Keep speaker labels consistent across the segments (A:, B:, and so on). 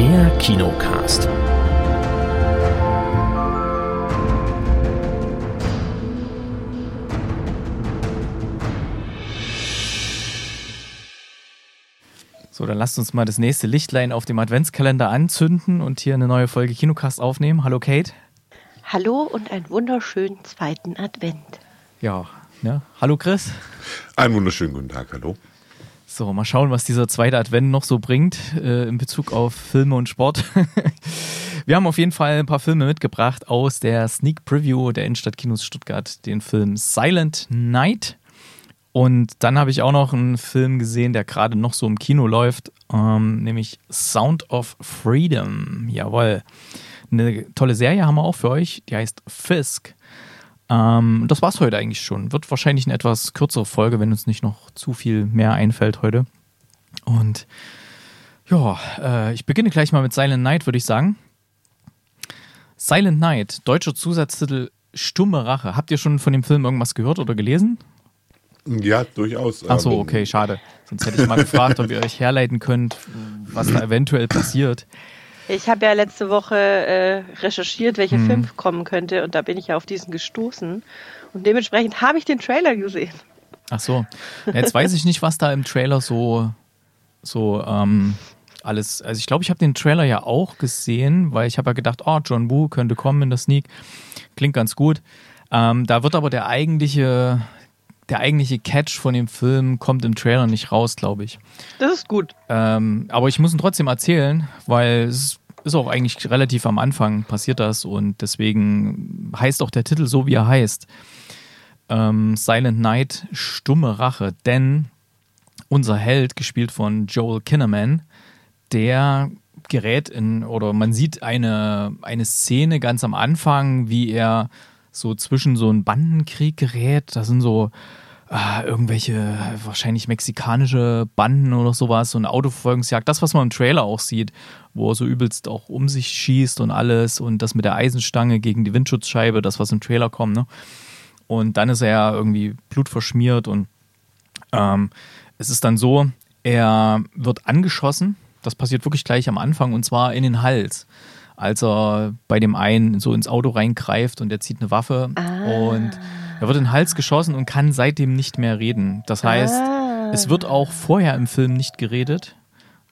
A: Der Kinocast. So, dann lasst uns mal das nächste Lichtlein auf dem Adventskalender anzünden und hier eine neue Folge Kinocast aufnehmen. Hallo Kate.
B: Hallo und einen wunderschönen zweiten Advent.
A: Ja, ja. Hallo Chris.
C: Einen wunderschönen guten Tag, hallo.
A: So, mal schauen, was dieser zweite Advent noch so bringt äh, in Bezug auf Filme und Sport. Wir haben auf jeden Fall ein paar Filme mitgebracht aus der Sneak Preview der Innenstadtkinos Stuttgart, den Film Silent Night. Und dann habe ich auch noch einen Film gesehen, der gerade noch so im Kino läuft, ähm, nämlich Sound of Freedom. Jawohl. Eine tolle Serie haben wir auch für euch, die heißt Fisk. Ähm, das war's heute eigentlich schon. Wird wahrscheinlich eine etwas kürzere Folge, wenn uns nicht noch zu viel mehr einfällt heute. Und ja, äh, ich beginne gleich mal mit Silent Night, würde ich sagen. Silent Night, deutscher Zusatztitel Stumme Rache. Habt ihr schon von dem Film irgendwas gehört oder gelesen?
C: Ja, durchaus.
A: Ach so, okay, schade. Sonst hätte ich mal gefragt, ob ihr euch herleiten könnt, was da eventuell passiert.
B: Ich habe ja letzte Woche äh, recherchiert, welcher hm. Film kommen könnte und da bin ich ja auf diesen gestoßen. Und dementsprechend habe ich den Trailer gesehen.
A: Ach so. Jetzt weiß ich nicht, was da im Trailer so, so ähm, alles. Also ich glaube, ich habe den Trailer ja auch gesehen, weil ich habe ja gedacht, oh, John Woo könnte kommen in der Sneak. Klingt ganz gut. Ähm, da wird aber der eigentliche, der eigentliche Catch von dem Film kommt im Trailer nicht raus, glaube ich.
B: Das ist gut.
A: Ähm, aber ich muss ihn trotzdem erzählen, weil es ist auch eigentlich relativ am Anfang passiert das und deswegen heißt auch der Titel so, wie er heißt. Ähm, Silent Night, stumme Rache. Denn unser Held, gespielt von Joel Kinnaman, der gerät in, oder man sieht eine, eine Szene ganz am Anfang, wie er so zwischen so einen Bandenkrieg gerät. Da sind so äh, irgendwelche wahrscheinlich mexikanische Banden oder sowas, so eine Autoverfolgungsjagd, das, was man im Trailer auch sieht, wo er so übelst auch um sich schießt und alles und das mit der Eisenstange gegen die Windschutzscheibe, das, was im Trailer kommt, ne? Und dann ist er ja irgendwie blutverschmiert und ähm, es ist dann so, er wird angeschossen, das passiert wirklich gleich am Anfang und zwar in den Hals als er bei dem einen so ins Auto reingreift und der zieht eine Waffe ah. und er wird in den Hals geschossen und kann seitdem nicht mehr reden. Das heißt, ah. es wird auch vorher im Film nicht geredet.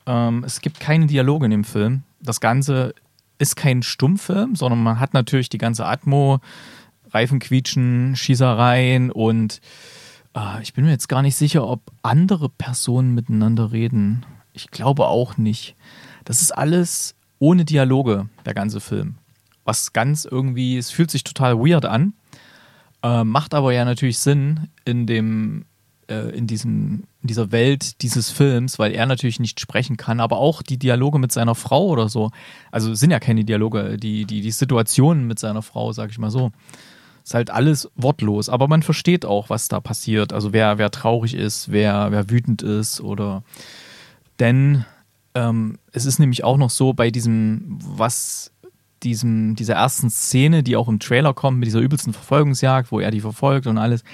A: Ähm, es gibt keine Dialoge in dem Film. Das Ganze ist kein Stummfilm, sondern man hat natürlich die ganze Atmo, Reifenquietschen, Schießereien und äh, ich bin mir jetzt gar nicht sicher, ob andere Personen miteinander reden. Ich glaube auch nicht. Das ist alles ohne Dialoge, der ganze Film. Was ganz irgendwie, es fühlt sich total weird an. Äh, macht aber ja natürlich Sinn in dem, äh, in diesem, in dieser Welt dieses Films, weil er natürlich nicht sprechen kann, aber auch die Dialoge mit seiner Frau oder so. Also sind ja keine Dialoge, die, die, die Situationen mit seiner Frau, sag ich mal so. Ist halt alles wortlos, aber man versteht auch, was da passiert. Also wer, wer traurig ist, wer, wer wütend ist oder denn ähm, es ist nämlich auch noch so bei diesem, was diesem, dieser ersten Szene, die auch im Trailer kommt, mit dieser übelsten Verfolgungsjagd, wo er die verfolgt und alles,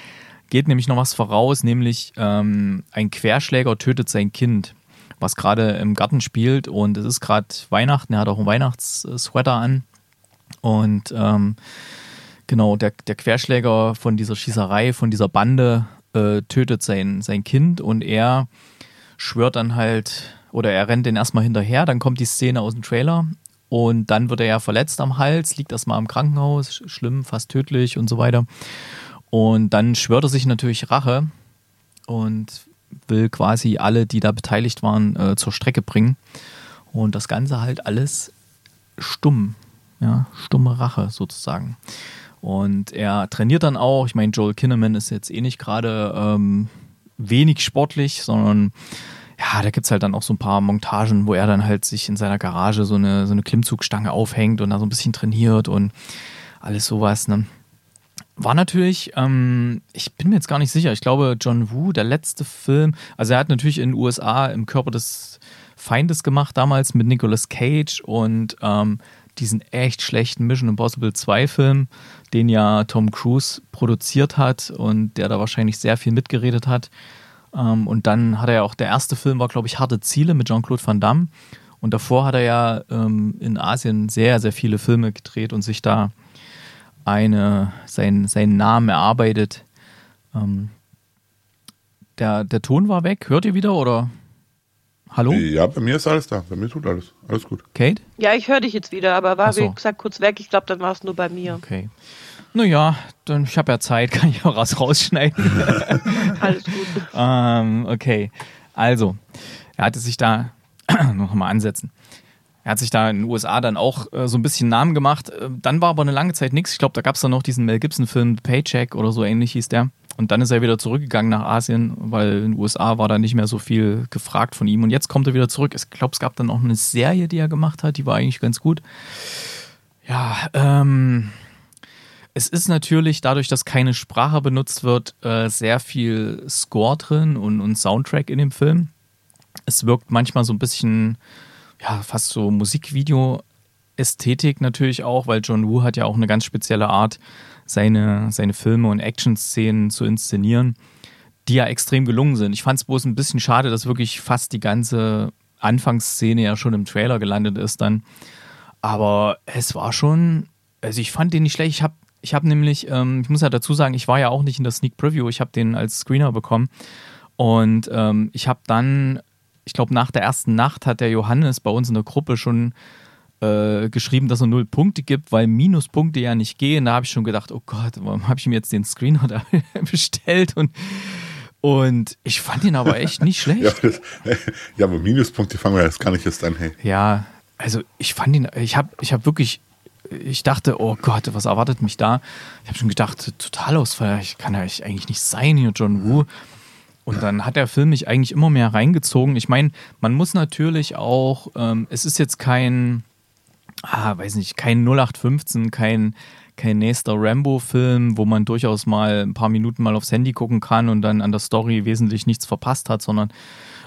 A: geht nämlich noch was voraus, nämlich ähm, ein Querschläger tötet sein Kind, was gerade im Garten spielt und es ist gerade Weihnachten, er hat auch einen Weihnachtssweater an und ähm, genau, der, der Querschläger von dieser Schießerei, von dieser Bande äh, tötet sein, sein Kind und er schwört dann halt, oder er rennt den erstmal hinterher, dann kommt die Szene aus dem Trailer und dann wird er ja verletzt am Hals, liegt erstmal im Krankenhaus, schlimm, fast tödlich und so weiter. Und dann schwört er sich natürlich Rache und will quasi alle, die da beteiligt waren, äh, zur Strecke bringen. Und das Ganze halt alles stumm, ja, stumme Rache sozusagen. Und er trainiert dann auch, ich meine, Joel Kinnaman ist jetzt eh nicht gerade ähm, wenig sportlich, sondern ja, da gibt es halt dann auch so ein paar Montagen, wo er dann halt sich in seiner Garage so eine, so eine Klimmzugstange aufhängt und da so ein bisschen trainiert und alles sowas. Ne? War natürlich, ähm, ich bin mir jetzt gar nicht sicher, ich glaube, John Woo, der letzte Film, also er hat natürlich in den USA im Körper des Feindes gemacht, damals mit Nicolas Cage und ähm, diesen echt schlechten Mission Impossible 2 Film, den ja Tom Cruise produziert hat und der da wahrscheinlich sehr viel mitgeredet hat. Ähm, und dann hat er ja auch, der erste Film war, glaube ich, Harte Ziele mit Jean-Claude Van Damme. Und davor hat er ja ähm, in Asien sehr, sehr viele Filme gedreht und sich da eine, sein, seinen Namen erarbeitet. Ähm, der, der Ton war weg. Hört ihr wieder oder? Hallo?
C: Ja, bei mir ist alles da. Bei mir tut alles. Alles gut.
A: Kate?
B: Ja, ich höre dich jetzt wieder, aber war
A: so.
B: wie gesagt kurz weg. Ich glaube, dann war es nur bei mir.
A: Okay. Naja, dann ich habe ja Zeit, kann ich auch was rausschneiden.
B: Alles gut.
A: ähm, okay. Also, er hatte sich da noch mal ansetzen. Er hat sich da in den USA dann auch äh, so ein bisschen Namen gemacht. Äh, dann war aber eine lange Zeit nichts. Ich glaube, da gab es dann noch diesen Mel Gibson-Film Paycheck oder so ähnlich hieß der. Und dann ist er wieder zurückgegangen nach Asien, weil in den USA war da nicht mehr so viel gefragt von ihm. Und jetzt kommt er wieder zurück. Ich glaube, es gab dann auch eine Serie, die er gemacht hat, die war eigentlich ganz gut. Ja, ähm, es ist natürlich dadurch, dass keine Sprache benutzt wird, äh, sehr viel Score drin und, und Soundtrack in dem Film. Es wirkt manchmal so ein bisschen, ja, fast so Musikvideo-Ästhetik natürlich auch, weil John Woo hat ja auch eine ganz spezielle Art, seine, seine Filme und Action-Szenen zu inszenieren, die ja extrem gelungen sind. Ich fand es bloß ein bisschen schade, dass wirklich fast die ganze Anfangsszene ja schon im Trailer gelandet ist dann. Aber es war schon, also ich fand den nicht schlecht. Ich habe ich hab nämlich, ähm, ich muss ja dazu sagen, ich war ja auch nicht in der Sneak Preview, ich habe den als Screener bekommen. Und ähm, ich habe dann, ich glaube, nach der ersten Nacht hat der Johannes bei uns in der Gruppe schon äh, geschrieben, dass er null Punkte gibt, weil Minuspunkte ja nicht gehen. Da habe ich schon gedacht, oh Gott, warum habe ich mir jetzt den Screener da bestellt? Und, und ich fand ihn aber echt nicht schlecht.
C: Ja, das, ja, aber Minuspunkte fangen wir jetzt gar nicht erst an. Hey.
A: Ja, also ich fand ihn, ich habe ich hab wirklich, ich dachte, oh Gott, was erwartet mich da? Ich habe schon gedacht, Totalausfall, ich kann ja eigentlich nicht sein hier, John Woo. Und dann hat der Film mich eigentlich immer mehr reingezogen. Ich meine, man muss natürlich auch, ähm, es ist jetzt kein, ah, weiß nicht, kein 0815, kein, kein nächster Rambo-Film, wo man durchaus mal ein paar Minuten mal aufs Handy gucken kann und dann an der Story wesentlich nichts verpasst hat, sondern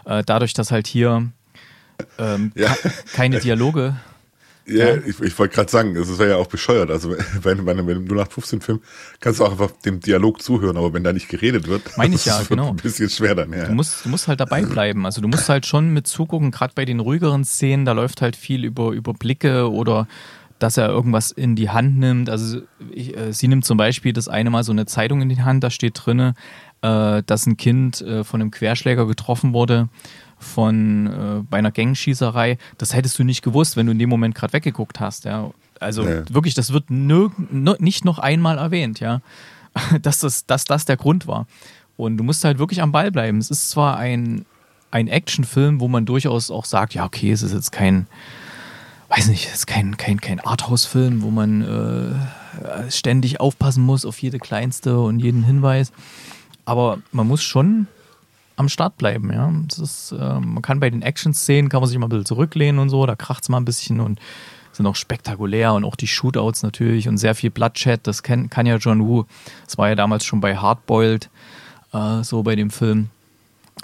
A: äh, dadurch, dass halt hier ähm,
C: Ja.
A: ke- keine Dialoge.
C: Ja, ich, ich wollte gerade sagen, es wäre ja auch bescheuert. Also bei, bei einem 0815-Film kannst du auch einfach dem Dialog zuhören, aber wenn da nicht geredet wird,
A: Meine ich ja, genau.
C: ein bisschen schwer dann. Ja.
A: Du musst, du musst halt dabei bleiben. Also du musst halt schon mit zugucken, gerade bei den ruhigeren Szenen, da läuft halt viel über, über Blicke oder dass er irgendwas in die Hand nimmt. Also ich, äh, sie nimmt zum Beispiel das eine Mal so eine Zeitung in die Hand, da steht drinne, äh, dass ein Kind äh, von einem Querschläger getroffen wurde von äh, bei einer Gangschießerei. Das hättest du nicht gewusst, wenn du in dem Moment gerade weggeguckt hast. Ja. Also
C: Ja.
A: wirklich, das wird nirg no, nicht noch einmal erwähnt, ja, dass das, dass das der Grund war. Und du musst halt wirklich am Ball bleiben. Es ist zwar ein, ein Actionfilm, wo man durchaus auch sagt, ja, okay, es ist jetzt kein, weiß nicht, es ist kein, kein, kein Arthouse-Film, wo man äh, ständig aufpassen muss auf jede kleinste und jeden Hinweis. Aber man muss schon am Start bleiben, ja. Ist, äh, man kann bei den Action-Szenen, kann man sich mal ein bisschen zurücklehnen und so, da kracht es mal ein bisschen und sind auch spektakulär und auch die Shootouts natürlich und sehr viel Bloodshed, das kann, kann ja John Woo. Das war ja damals schon bei Hardboiled äh, so bei dem Film.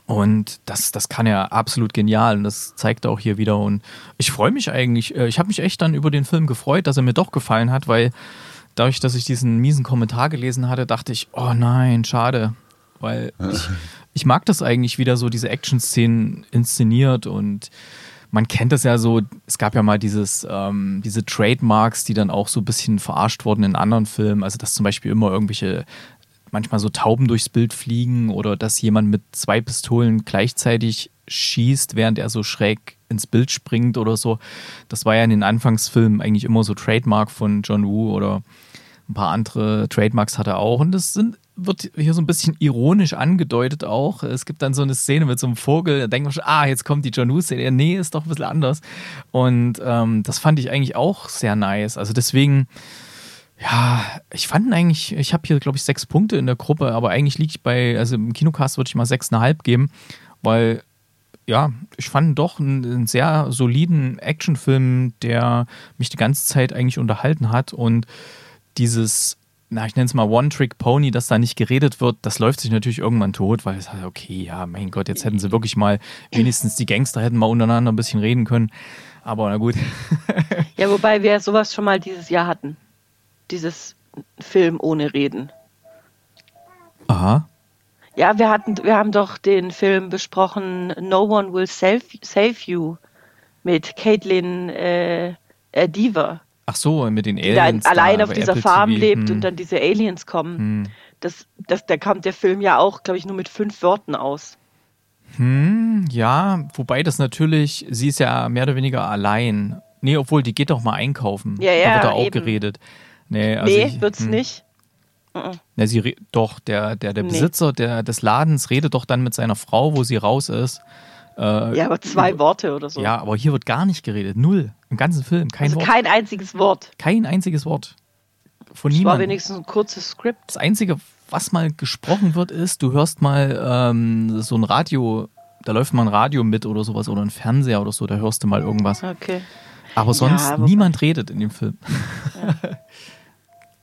A: Und das, das kann er absolut genial und das zeigt er auch hier wieder. Und ich freue mich eigentlich, äh, ich habe mich echt dann über den Film gefreut, dass er mir doch gefallen hat, weil dadurch, dass ich diesen miesen Kommentar gelesen hatte, dachte ich, oh nein, schade. Weil ich, ich mag das eigentlich wieder so, diese Action-Szenen inszeniert und man kennt das ja so, es gab ja mal dieses, ähm, diese Trademarks, die dann auch so ein bisschen verarscht wurden in anderen Filmen. Also, dass zum Beispiel immer irgendwelche, manchmal so Tauben durchs Bild fliegen oder dass jemand mit zwei Pistolen gleichzeitig schießt, während er so schräg ins Bild springt oder so. Das war ja in den Anfangsfilmen eigentlich immer so Trademark von John Woo oder ein paar andere Trademarks hat er auch. Und das sind, wird hier so ein bisschen ironisch angedeutet auch. Es gibt dann so eine Szene mit so einem Vogel, da denkt man schon, ah, jetzt kommt die John Woo-Szene. Nee, ist doch ein bisschen anders. Und ähm, das fand ich eigentlich auch sehr nice. Also deswegen, ja, ich fand eigentlich, ich habe hier, glaube ich, sechs Punkte in der Gruppe, aber eigentlich liege ich bei, also im Kinocast würde ich mal sechseinhalb geben, weil ja, ich fand doch einen, einen sehr soliden Actionfilm, der mich die ganze Zeit eigentlich unterhalten hat und dieses, na, ich nenne es mal One-Trick-Pony, dass da nicht geredet wird, das läuft sich natürlich irgendwann tot, weil es halt, okay, ja, mein Gott, jetzt hätten sie wirklich mal, wenigstens die Gangster hätten mal untereinander ein bisschen reden können. Aber na gut.
B: Ja, wobei wir sowas schon mal dieses Jahr hatten. Dieses Film ohne Reden.
A: Aha.
B: Ja, wir hatten, wir haben doch den Film besprochen, No One Will Save, save You. mit Caitlin äh, äh, Deaver,
A: Ach so, mit den
B: da
A: Aliens.
B: allein
A: da
B: auf dieser
A: Apple
B: Farm
A: TV.
B: lebt
A: Hm.
B: und dann diese Aliens kommen.
A: Hm.
B: Das, das, da kommt der Film ja auch, glaube ich, nur mit fünf Worten aus.
A: Hm, ja, wobei das natürlich, sie ist ja mehr oder weniger allein. Nee, obwohl, die geht doch mal einkaufen.
B: Ja,
A: da
B: ja,
A: wird da auch
B: eben.
A: geredet. Nee, also
B: nee,
A: ich,
B: wird's
A: hm.
B: nicht.
A: Na, sie doch, der, der, der
B: Nee.
A: Besitzer der, des Ladens redet doch dann mit seiner Frau, wo sie raus ist. Äh,
B: Ja, aber zwei Worte oder so.
A: ja, aber hier wird gar nicht geredet. Null. Im ganzen Film. Kein
B: also
A: Wort.
B: kein einziges Wort.
A: kein einziges Wort. Von
B: Es war
A: niemandem.
B: wenigstens ein kurzes Skript.
A: Das Einzige, was mal gesprochen wird, ist, du hörst mal ähm, so ein Radio, da läuft mal ein Radio mit oder sowas oder ein Fernseher oder so, da hörst du mal irgendwas.
B: Okay.
A: Aber sonst
B: aber-
A: niemand redet in dem Film.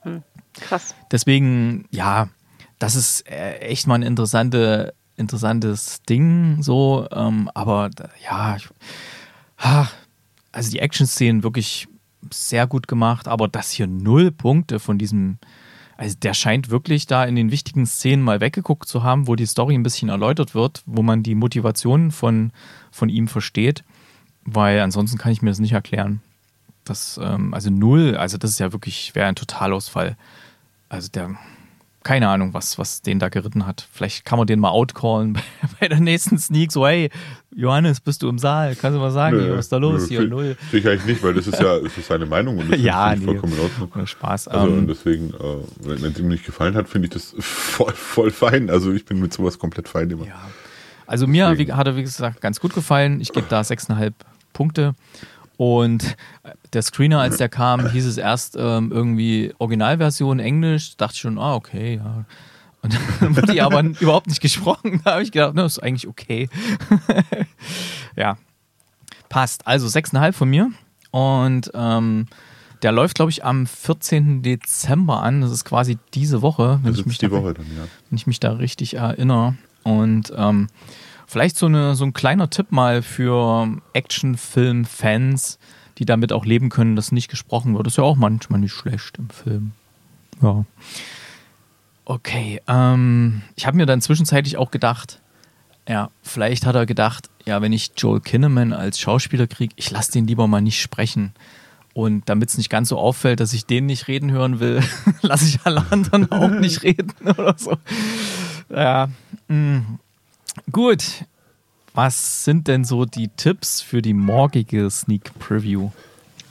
B: Krass.
A: Deswegen, ja, das ist äh, echt mal ein interessante, interessantes Ding, so, ähm, aber ja, ich, ah, also die Action-Szenen wirklich sehr gut gemacht, aber das hier null Punkte von diesem, also der scheint wirklich da in den wichtigen Szenen mal weggeguckt zu haben, wo die Story ein bisschen erläutert wird, wo man die Motivation von, von ihm versteht, weil ansonsten kann ich mir das nicht erklären. Das, ähm, also null, also das ist ja wirklich, wäre ein Totalausfall. Also der, keine Ahnung, was, was den da geritten hat. Vielleicht kann man den mal outcallen bei, bei der nächsten Sneak. So, hey, Johannes, bist du im Saal? Kannst du mal sagen, hier, was ist da los? Hier,
C: Nö,
A: null.
C: Sehe ich eigentlich nicht, weil das ist ja das ist seine Meinung und das
A: Ja,
C: ich
A: nee.
C: vollkommen in
A: Spaß.
C: Also und
A: Ähm,
C: deswegen, äh, wenn es ihm nicht gefallen hat, finde ich das voll, voll fein. Also ich bin mit sowas komplett fein immer.
A: ja. Also mir
C: Deswegen.
A: hat er, wie gesagt, ganz gut gefallen. Ich gebe da 6,5 Punkte. Und der Screener, als der kam, hieß es erst ähm, irgendwie Originalversion Englisch. Dachte ich schon, ah, okay, ja. Und dann wurde die aber überhaupt nicht gesprochen. Da habe ich gedacht, na, ist eigentlich okay. ja, passt. Also 6,5 von mir. Und ähm, der läuft, glaube ich, am 14. Dezember an. Das ist quasi diese Woche, wenn,
C: Das
A: ich mich,
C: die
A: da,
C: Woche dann, ja.
A: wenn ich mich da richtig erinnere. Und ähm, vielleicht so, eine, so ein kleiner Tipp mal für Actionfilm-Fans, die damit auch leben können, dass nicht gesprochen wird. ist ja auch manchmal nicht schlecht im Film. Ja. Okay, ähm, ich habe mir dann zwischenzeitlich auch gedacht, ja, vielleicht hat er gedacht, ja, wenn ich Joel Kinnaman als Schauspieler kriege, ich lasse den lieber mal nicht sprechen. Und damit es nicht ganz so auffällt, dass ich den nicht reden hören will, lasse ich alle anderen auch nicht reden oder so. Ja, mh. Gut. Was sind denn so die Tipps für die morgige Sneak Preview?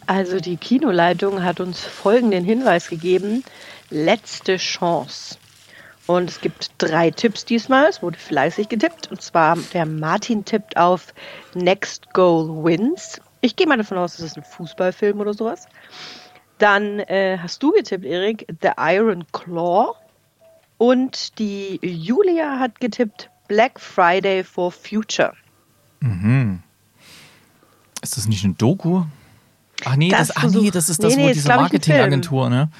B: Also die Kinoleitung hat uns folgenden Hinweis gegeben. Letzte Chance. Und es gibt drei Tipps diesmal. Es wurde fleißig getippt. Und zwar der Martin tippt auf Next Goal Wins. Ich gehe mal davon aus, das ist ein Fußballfilm oder sowas. Dann äh, hast du getippt, Erik, The Iron Claw. Und die Julia hat getippt Black Friday for Future.
A: Ist das nicht eine Doku? Ach nee, das,
B: Das
A: ach nee, das ist
B: Nee,
A: das,
B: nee,
A: wo
B: ist,
A: diese Marketingagentur, ne?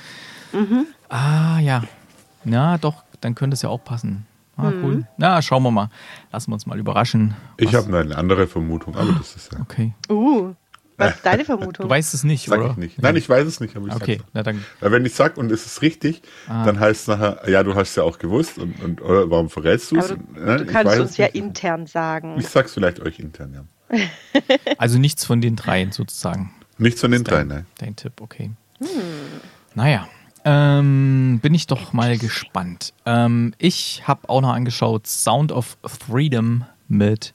A: Ah, ja. Ja, doch, dann könnte es ja auch passen. Ah, cool. Na, schauen wir mal. Lassen wir uns mal überraschen.
C: Ich habe eine andere Vermutung, aber das ist ja.
A: Okay.
B: Uh, was ist deine Vermutung?
A: Du weißt es nicht,
C: Sag
A: oder?
C: ich nicht. Nein, ich weiß es nicht, aber ich
A: Okay, na dann.
C: Weil wenn ich sag und es ist richtig,
A: Ah.
C: dann heißt es nachher, ja, du hast ja auch gewusst und, und oder warum verrätst du es?
B: Du,
C: Ne,
B: du kannst uns
C: es
B: ja
C: nicht.
B: intern sagen.
C: Ich sag's vielleicht euch intern, ja.
A: Also nichts von den dreien sozusagen.
C: Nichts von den drei,
A: Dein,
C: nein.
A: dein Tipp, okay. Naja, ähm, bin ich doch mal gespannt. Ähm, ich habe auch noch angeschaut Sound of Freedom mit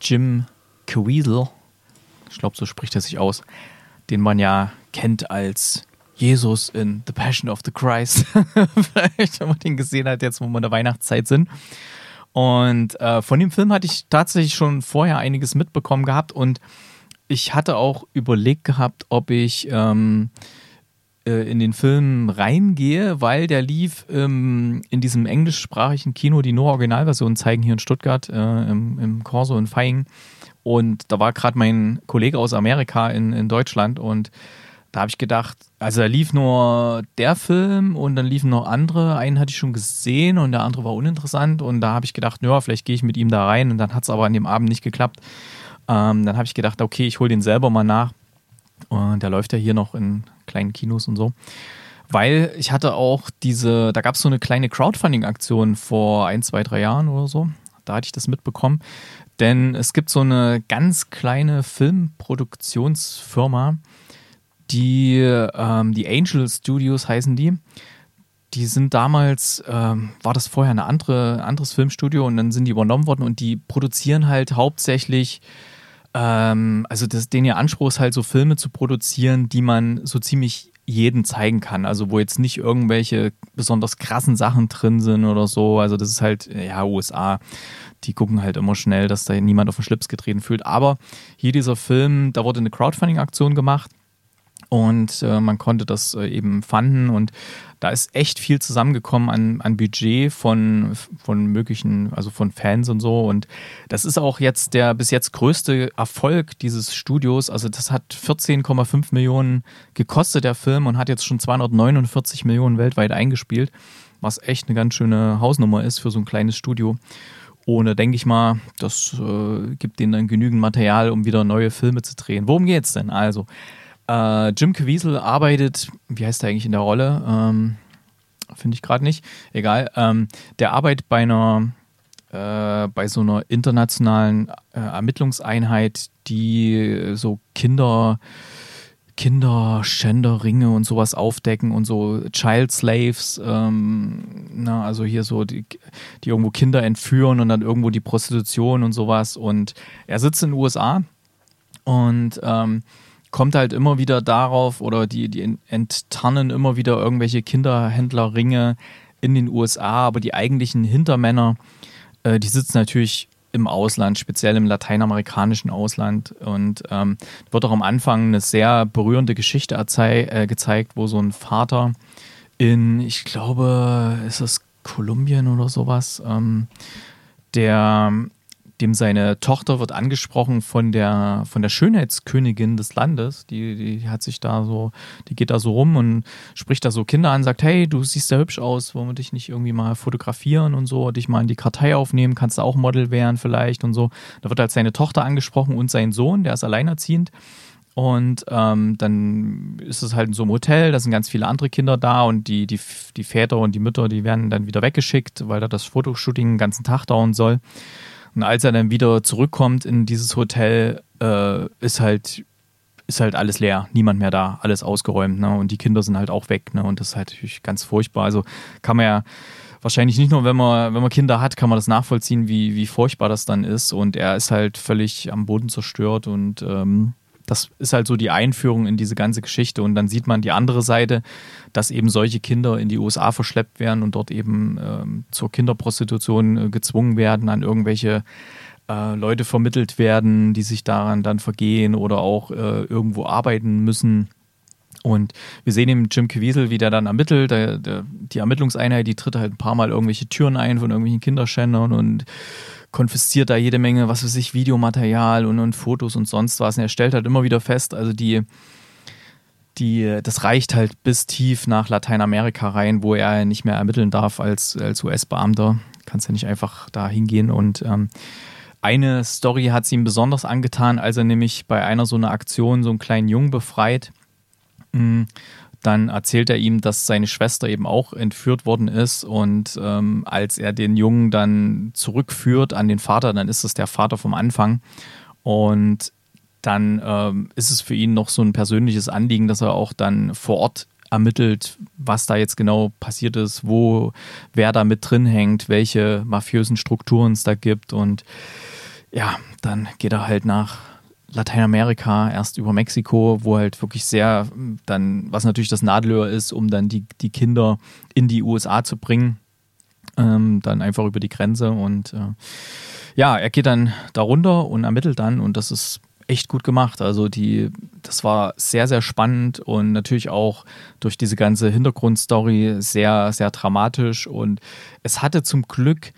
A: Jim Caviezel. Ich glaube, so spricht er sich aus. Den man ja kennt als Jesus in The Passion of the Christ. Vielleicht, wenn man den gesehen hat, jetzt wo wir in der Weihnachtszeit sind. Und äh, von dem Film hatte ich tatsächlich schon vorher einiges mitbekommen gehabt und ich hatte auch überlegt gehabt, ob ich ähm, äh, in den Film reingehe, weil der lief ähm, in diesem englischsprachigen Kino, die nur Originalversion zeigen hier in Stuttgart, äh, im, im Corso in Feing. Und da war gerade mein Kollege aus Amerika in, in Deutschland und da habe ich gedacht, also da lief nur der Film und dann liefen noch andere. Einen hatte ich schon gesehen und der andere war uninteressant. Und da habe ich gedacht, ja, vielleicht gehe ich mit ihm da rein. Und dann hat es aber an dem Abend nicht geklappt. Ähm, dann habe ich gedacht, okay, ich hole den selber mal nach. Und der läuft ja hier noch in kleinen Kinos und so. Weil ich hatte auch diese, da gab es so eine kleine Crowdfunding-Aktion vor ein, zwei, drei Jahren oder so. da hatte ich das mitbekommen. Denn es gibt so eine ganz kleine Filmproduktionsfirma, die, ähm, die Angel Studios heißen die. Die sind damals, ähm, war das vorher ein andere, anderes Filmstudio und dann sind die übernommen worden und die produzieren halt hauptsächlich ähm, also das, den ihr Anspruch ist halt so Filme zu produzieren, die man so ziemlich jeden zeigen kann. Also wo jetzt nicht irgendwelche besonders krassen Sachen drin sind oder so. Also das ist halt, ja, USA, die gucken halt immer schnell, dass da niemand auf den Schlips getreten fühlt. Aber hier dieser Film, da wurde eine Crowdfunding-Aktion gemacht und äh, man konnte das äh, eben fanden und da ist echt viel zusammengekommen an, an Budget von, von möglichen, also von Fans und so. Und das ist auch jetzt der bis jetzt größte Erfolg dieses Studios. Also das hat 14,5 Millionen gekostet, der Film, und hat jetzt schon 249 Millionen weltweit eingespielt, was echt eine ganz schöne Hausnummer ist für so ein kleines Studio. Und da denke ich mal, das äh, gibt denen dann genügend Material, um wieder neue Filme zu drehen. Worum geht's denn? Also, äh, Jim Caviezel arbeitet, wie heißt er eigentlich in der Rolle? Ähm, Finde ich gerade nicht. Egal. Ähm, der arbeitet bei einer äh, bei so einer internationalen äh, Ermittlungseinheit, die so Kinder Kinderschänderringe und sowas aufdecken und so Child Slaves, ähm, na, also hier so, die, die irgendwo Kinder entführen und dann irgendwo die Prostitution und sowas. Und er sitzt in den USA und ähm, kommt halt immer wieder darauf oder die, die enttarnen immer wieder irgendwelche Kinderhändlerringe in den USA, aber die eigentlichen Hintermänner, äh, die sitzen natürlich im Ausland, speziell im lateinamerikanischen Ausland. Und ähm, wird auch am Anfang eine sehr berührende Geschichte äh, gezeigt, wo so ein Vater in, ich glaube, ist das Kolumbien oder sowas, ähm, der dem seine Tochter wird angesprochen von der, von der Schönheitskönigin des Landes. Die, die hat sich da so, die geht da so rum und spricht da so Kinder an, sagt, hey, du siehst ja hübsch aus, wollen wir dich nicht irgendwie mal fotografieren und so, dich mal in die Kartei aufnehmen, kannst du auch Model werden vielleicht und so. Da wird halt seine Tochter angesprochen und sein Sohn, der ist alleinerziehend. Und ähm, dann ist es halt in so einem Hotel, da sind ganz viele andere Kinder da und die, die, die Väter und die Mütter, die werden dann wieder weggeschickt, weil da das Fotoshooting den ganzen Tag dauern soll. Und als er dann wieder zurückkommt in dieses Hotel, äh, ist halt ist halt alles leer, niemand mehr da, alles ausgeräumt, ne? Und die Kinder sind halt auch weg, ne? Und das ist halt natürlich ganz furchtbar. Also kann man ja wahrscheinlich nicht nur, wenn man, wenn man Kinder hat, kann man das nachvollziehen, wie, wie furchtbar das dann ist. Und er ist halt völlig am Boden zerstört und ähm, das ist halt so die Einführung in diese ganze Geschichte. Und dann sieht man die andere Seite, dass eben solche Kinder in die USA verschleppt werden und dort eben ähm, zur Kinderprostitution äh, gezwungen werden, an irgendwelche äh, Leute vermittelt werden, die sich daran dann vergehen oder auch äh, irgendwo arbeiten müssen. Und wir sehen eben Jim Caviezel, wie der dann ermittelt. Der, der, die Ermittlungseinheit, die tritt halt ein paar Mal irgendwelche Türen ein von irgendwelchen Kinderschändern und konfisziert da jede Menge, was weiß ich, Videomaterial und, und Fotos und sonst was. Und er stellt halt immer wieder fest, also die, die, das reicht halt bis tief nach Lateinamerika rein, wo er nicht mehr ermitteln darf als, als US-Beamter. Kannst ja nicht einfach da hingehen. Und ähm, eine Story hat es ihm besonders angetan, als er nämlich bei einer so einer Aktion so einen kleinen Jungen befreit. Mm, dann erzählt er ihm, dass seine Schwester eben auch entführt worden ist und ähm, als er den Jungen dann zurückführt an den Vater, dann ist es der Vater vom Anfang und dann ähm, ist es für ihn noch so ein persönliches Anliegen, dass er auch dann vor Ort ermittelt, was da jetzt genau passiert ist, wo wer da mit drin hängt, welche mafiösen Strukturen es da gibt und ja, dann geht er halt nach Lateinamerika, erst über Mexiko, wo halt wirklich sehr dann, was natürlich das Nadelöhr ist, um dann die, die Kinder in die USA zu bringen. Ähm, dann einfach über die Grenze und äh, ja, er geht dann da runter und ermittelt dann und das ist echt gut gemacht. Also die, das war sehr, sehr spannend und natürlich auch durch diese ganze Hintergrundstory sehr, sehr dramatisch und es hatte zum Glück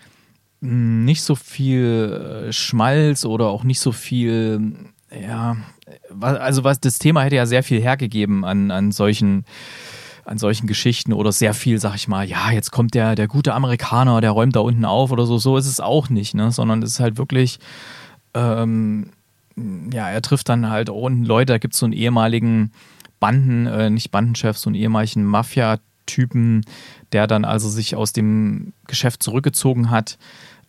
A: nicht so viel äh, Schmalz oder auch nicht so viel ja, also was das Thema hätte ja sehr viel hergegeben an, an solchen an solchen Geschichten oder sehr viel, sag ich mal, ja, jetzt kommt der, der gute Amerikaner, der räumt da unten auf oder so. So ist es auch nicht, ne? Sondern es ist halt wirklich, ähm, ja, er trifft dann halt unten Leute, da gibt es so einen ehemaligen Banden, äh, nicht Bandenchef, so einen ehemaligen Mafia-Typen, der dann also sich aus dem Geschäft zurückgezogen hat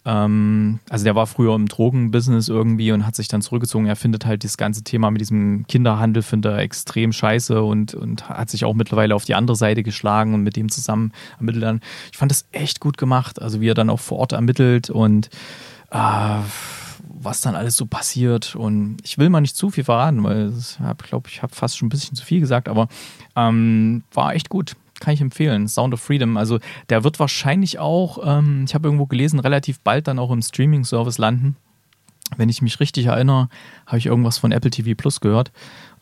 A: Ähm, also der war früher im Drogenbusiness irgendwie und hat sich dann zurückgezogen. Er findet halt das ganze Thema mit diesem Kinderhandel findet er extrem scheiße und, und hat sich auch mittlerweile auf die andere Seite geschlagen und mit dem zusammen ermittelt dann. Ich fand das echt gut gemacht, also wie er dann auch vor Ort ermittelt und äh, was dann alles so passiert. Und ich will mal nicht zu viel verraten, weil ich glaube, ich habe fast schon ein bisschen zu viel gesagt, aber ähm, war echt gut kann ich empfehlen. Sound of Freedom. Also der wird wahrscheinlich auch, ähm, ich habe irgendwo gelesen, relativ bald dann auch im Streaming-Service landen. Wenn ich mich richtig erinnere, habe ich irgendwas von Apple TV Plus gehört.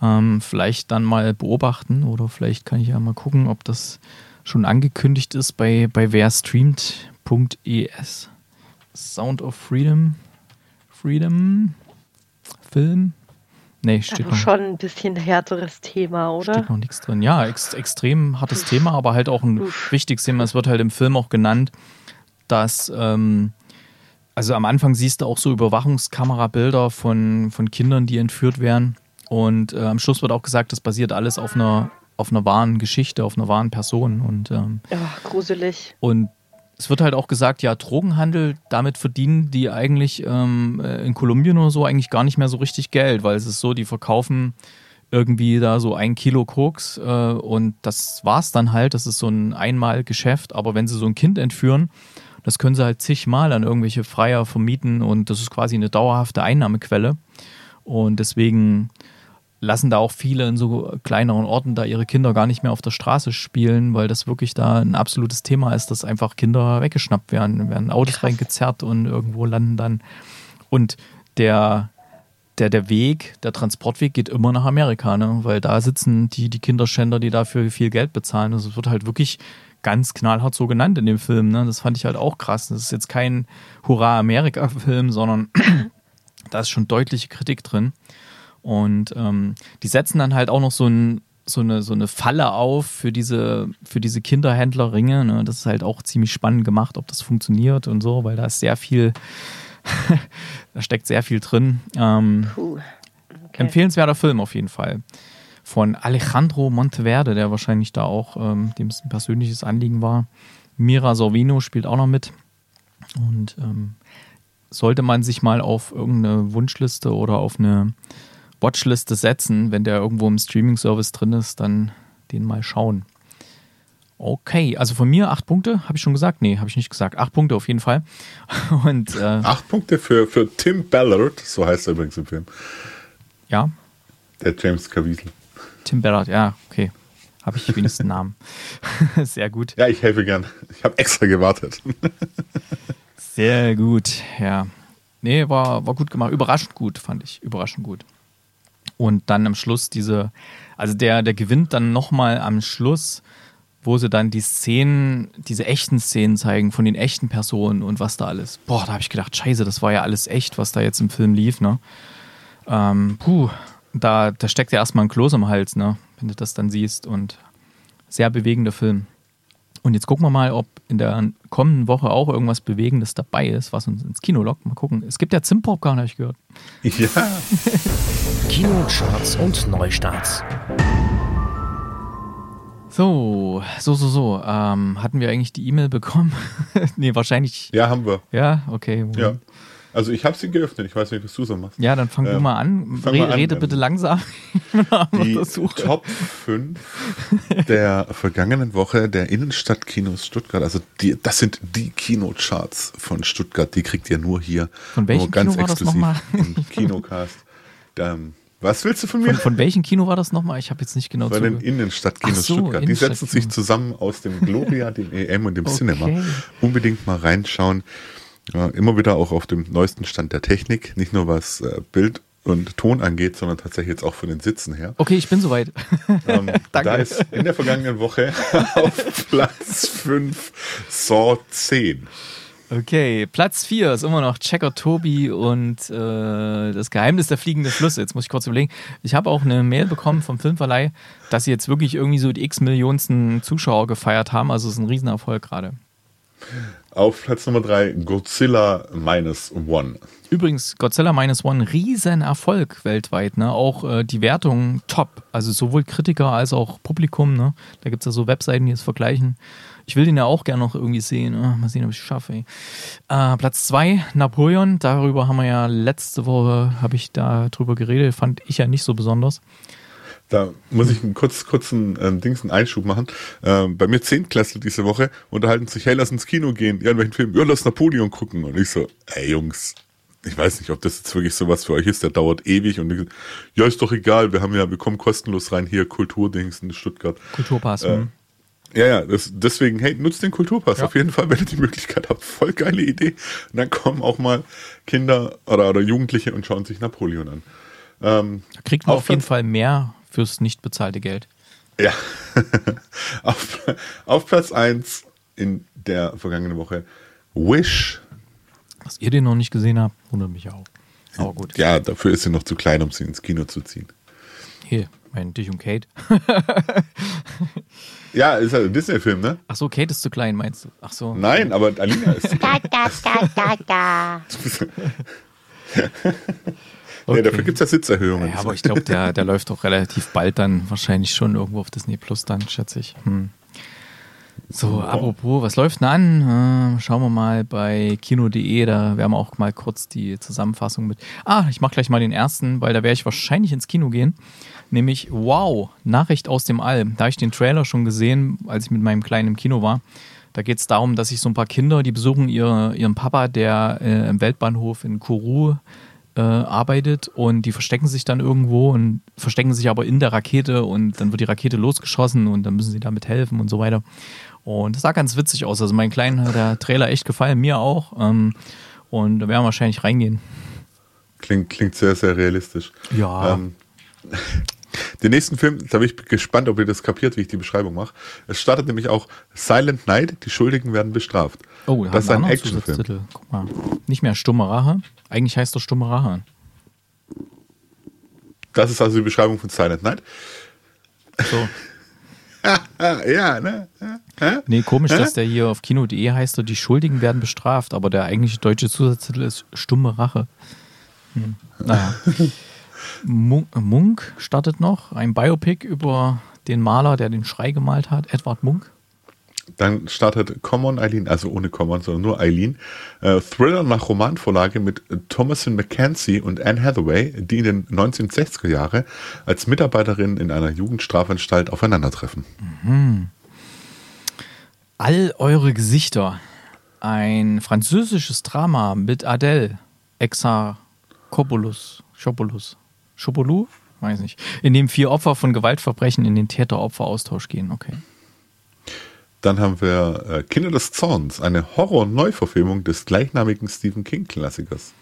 A: Ähm, vielleicht dann mal beobachten oder vielleicht kann ich ja mal gucken, ob das schon angekündigt ist bei, bei werstreamt.es. Sound of Freedom. Freedom. Film. Nee, steht
B: also noch. schon ein bisschen härteres Thema, oder?
A: Steht noch nichts drin. Ja, ex extrem hartes Uff. Thema, aber halt auch ein Uff. wichtiges Thema. Es wird halt im Film auch genannt, dass, ähm, also am Anfang siehst du auch so Überwachungskamerabilder von, von Kindern, die entführt werden. Und äh, am Schluss wird auch gesagt, das basiert alles auf einer, auf einer wahren Geschichte, auf einer wahren Person. Und, ähm,
B: ja, gruselig.
A: Und es wird halt auch gesagt, ja, Drogenhandel, damit verdienen die eigentlich ähm, äh, in Kolumbien oder so eigentlich gar nicht mehr so richtig Geld, weil es ist so, die verkaufen irgendwie da so ein Kilo Koks äh, und das war's dann halt. Das ist so ein Einmalgeschäft. Aber wenn sie so ein Kind entführen, das können sie halt zigmal an irgendwelche Freier vermieten und das ist quasi eine dauerhafte Einnahmequelle. Und deswegen lassen da auch viele in so kleineren Orten da ihre Kinder gar nicht mehr auf der Straße spielen, weil das wirklich da ein absolutes Thema ist, dass einfach Kinder weggeschnappt werden, werden Autos Krass. reingezerrt und irgendwo landen dann. Und der, der, der Weg, der Transportweg geht immer nach Amerika, ne? weil da sitzen die, die Kinderschänder, die dafür viel Geld bezahlen. Also es wird halt wirklich ganz knallhart so genannt in dem Film. Ne? Das fand ich halt auch krass. Das ist jetzt kein Hurra-Amerika-Film, sondern da ist schon deutliche Kritik drin. Und ähm, die setzen dann halt auch noch so, ein, so, eine, so eine Falle auf für diese, für diese Kinderhändlerringe. Ne? Das ist halt auch ziemlich spannend gemacht, ob das funktioniert und so, weil da ist sehr viel, da steckt sehr viel drin. Ähm, okay. Empfehlenswerter Film auf jeden Fall. Von Alejandro Monteverde, der wahrscheinlich da auch, ähm, dem es ein persönliches Anliegen war. Mira Sorvino spielt auch noch mit. Und ähm, sollte man sich mal auf irgendeine Wunschliste oder auf eine Watchliste setzen. Wenn der irgendwo im Streaming-Service drin ist, dann den mal schauen. Okay, also von mir acht Punkte, habe ich schon gesagt? Nee, habe ich nicht gesagt. Acht Punkte auf jeden Fall. Und, äh,
C: acht Punkte für, für Tim Ballard, so heißt er übrigens im Film.
A: Ja.
C: Der James Caviezel.
A: Tim Ballard, ja, okay. Habe ich wenigstens einen Namen. Sehr gut.
C: Ja, ich helfe gern. Ich habe extra gewartet.
A: Sehr gut, ja. Nee, war, war gut gemacht. Überraschend gut, fand ich. Überraschend gut. Und dann am Schluss diese, also der, der gewinnt dann nochmal am Schluss, wo sie dann die Szenen, diese echten Szenen zeigen von den echten Personen und was da alles. Boah, da habe ich gedacht, scheiße, das war ja alles echt, was da jetzt im Film lief, ne? Ähm, puh, da, da steckt ja erstmal ein Kloß im Hals, ne? Wenn du das dann siehst und sehr bewegender Film. Und jetzt gucken wir mal, ob in der kommenden Woche auch irgendwas Bewegendes dabei ist, was uns ins Kino lockt. Mal gucken. Es gibt ja Zimpopcorn, habe ich gehört.
C: Ja.
D: Kinocharts und Neustarts.
A: So, so, so, so. Ähm, hatten wir eigentlich die E-Mail bekommen? nee, wahrscheinlich.
C: Ja, haben wir.
A: Ja, okay.
C: Moment. Ja. Also ich habe sie geöffnet, ich weiß nicht, was du so machst.
A: Ja, dann fang ähm, du mal an. Re mal rede an. bitte langsam.
C: die Top 5 der vergangenen Woche der Innenstadtkinos Stuttgart. Also die, das sind die Kinocharts von Stuttgart. Die kriegt ihr nur hier.
A: Von welchem nur ganz Kino war exklusiv das
C: im Kinocast. Ähm, was willst du von mir?
A: Von, von welchem Kino war das nochmal? Ich habe jetzt nicht genau
C: Von den Innenstadtkinos so, Stuttgart. Die setzen sich zusammen aus dem Gloria, dem EM und dem okay. Cinema. Unbedingt mal reinschauen. Ja, immer wieder auch auf dem neuesten Stand der Technik, nicht nur was äh, Bild und Ton angeht, sondern tatsächlich jetzt auch von den Sitzen her.
A: Okay, ich bin soweit.
C: Ähm, Danke. Da ist in der vergangenen Woche auf Platz 5 Saw 10.
A: Okay, Platz 4 ist immer noch Checker Tobi und äh, das Geheimnis der fliegenden Flüsse. Jetzt muss ich kurz überlegen. Ich habe auch eine Mail bekommen vom Filmverleih, dass sie jetzt wirklich irgendwie so die x-Millionsten Zuschauer gefeiert haben. Also es ist ein Riesenerfolg gerade.
C: Auf Platz Nummer 3 Godzilla Minus One.
A: Übrigens, Godzilla Minus One, Riesenerfolg weltweit. Ne? Auch äh, die Wertung top. Also sowohl Kritiker als auch Publikum. Ne? Da gibt es ja so Webseiten, die es vergleichen. Ich will den ja auch gerne noch irgendwie sehen. Oh, mal sehen, ob ich es schaffe. Äh, Platz 2, Napoleon. Darüber haben wir ja letzte Woche, habe ich da drüber geredet. Fand ich ja nicht so besonders.
C: Da muss ich einen kurz, kurzen äh, Dings, einen Einschub machen. Ähm, bei mir Zehntklässler diese Woche unterhalten sich, hey, lass ins Kino gehen. Ja, in welchen Film? Ja, lass Napoleon gucken. Und ich so, ey Jungs, ich weiß nicht, ob das jetzt wirklich sowas für euch ist, der dauert ewig und ich, ja, ist doch egal, wir haben ja, wir kommen kostenlos rein hier, Kulturdings in Stuttgart.
A: Kulturpass. Äh,
C: ja, ja, das, deswegen, hey, nutzt den Kulturpass ja. auf jeden Fall, wenn ihr die Möglichkeit habt. Voll geile Idee. Und dann kommen auch mal Kinder oder, oder Jugendliche und schauen sich Napoleon an.
A: Ähm, da kriegt man auf jeden Fall mehr fürs nicht bezahlte Geld.
C: Ja. auf, auf Platz 1 in der vergangenen Woche Wish.
A: Was ihr den noch nicht gesehen habt, wundert mich auch. Aber gut.
C: Ja, dafür ist sie noch zu klein, um sie ins Kino zu ziehen.
A: Hier, mein Dich und Kate.
C: ja, ist halt ein Disney-Film, ne?
A: Ach so, Kate ist zu klein, meinst du? Ach so.
C: Nein, aber Alina ist. da, da, da,
A: da, da. Okay.
C: Nee, dafür gibt es ja Sitzerhöhungen.
A: Ja, aber ich glaube, der, der läuft auch relativ bald dann wahrscheinlich schon irgendwo auf Disney Plus dann, schätze ich. Hm. So, apropos, was läuft denn an? Äh, schauen wir mal bei kino.de, da werden wir auch mal kurz die Zusammenfassung mit. Ah, ich mache gleich mal den ersten, weil da werde ich wahrscheinlich ins Kino gehen. Nämlich, wow, Nachricht aus dem All. Da habe ich den Trailer schon gesehen, als ich mit meinem Kleinen im Kino war. Da geht es darum, dass sich so ein paar Kinder, die besuchen ihre, ihren Papa, der äh, im Weltbahnhof in Kourou äh, arbeitet und die verstecken sich dann irgendwo und verstecken sich aber in der Rakete und dann wird die Rakete losgeschossen und dann müssen sie damit helfen und so weiter. Und das sah ganz witzig aus. Also mein Kleinen hat der Trailer echt gefallen, mir auch. Ähm, und da werden wir wahrscheinlich reingehen.
C: Klingt, klingt sehr, sehr realistisch.
A: Ja. Ähm,
C: den nächsten Film, da bin ich gespannt, ob ihr das kapiert, wie ich die Beschreibung mache. Es startet nämlich auch Silent Night, die Schuldigen werden bestraft.
A: Oh, das ist ein Actionfilm. Guck mal. Nicht mehr Stumme Rache. Eigentlich heißt das Stumme Rache.
C: Das ist also die Beschreibung von Silent Night.
A: So.
C: ja, ne?
A: Hä? Nee, komisch, Hä? dass der hier auf kino.de heißt, die Schuldigen werden bestraft, aber der eigentliche deutsche Zusatztitel ist Stumme Rache. Hm. Naja. Munk startet noch, ein Biopic über den Maler, der den Schrei gemalt hat, Edward Munk.
C: Dann startet Common Eileen, also ohne Common, sondern nur Eileen. Äh, Thriller nach Romanvorlage mit Thomasin McKenzie und Anne Hathaway, die in den 1960er Jahren als Mitarbeiterin in einer Jugendstrafanstalt aufeinandertreffen.
A: Mhm. All eure Gesichter. Ein französisches Drama mit Adele Exarchopoulos. Schopoulos. Schopolou? Weiß nicht. In dem vier Opfer von Gewaltverbrechen in den Täter-Opfer-Austausch gehen. Okay.
C: Dann haben wir äh, Kinder des Zorns, eine Horror-Neuverfilmung des gleichnamigen Stephen King-Klassikers.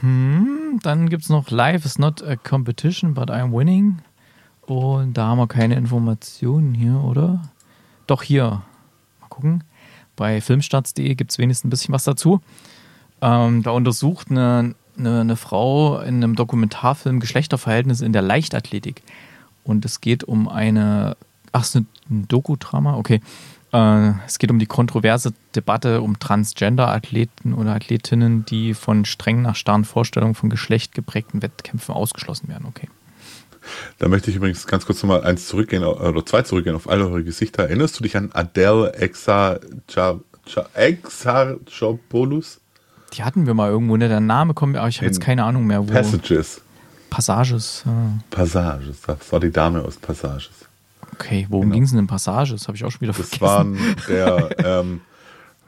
A: Hm, dann gibt es noch Life is not a competition, but I'm winning. Und da haben wir keine Informationen hier, oder? Doch hier. Mal gucken. Bei filmstarts.de gibt es wenigstens ein bisschen was dazu. Ähm, da untersucht eine, eine, eine, Frau in einem Dokumentarfilm Geschlechterverhältnisse in der Leichtathletik. Und es geht um eine. Ach, es ist ein Doku-Drama? Okay. Äh, es geht um die kontroverse Debatte um Transgender-Athleten oder Athletinnen, die von streng nach starren Vorstellungen von Geschlecht geprägten Wettkämpfen ausgeschlossen werden. Okay.
C: Da möchte ich übrigens ganz kurz nochmal eins zurückgehen, oder zwei zurückgehen auf alle eure Gesichter. Erinnerst du dich an Adele Exarchopoulos?
A: Die hatten wir mal irgendwo, ne? Der Name kommt, aber ich habe jetzt keine Ahnung mehr. Wo.
C: Passages.
A: Passages. Ja.
C: Passages, das war die Dame aus Passages.
A: Okay, worum genau. ging es denn in Passages? Das habe ich auch schon wieder
C: das
A: vergessen.
C: Das waren der, ähm,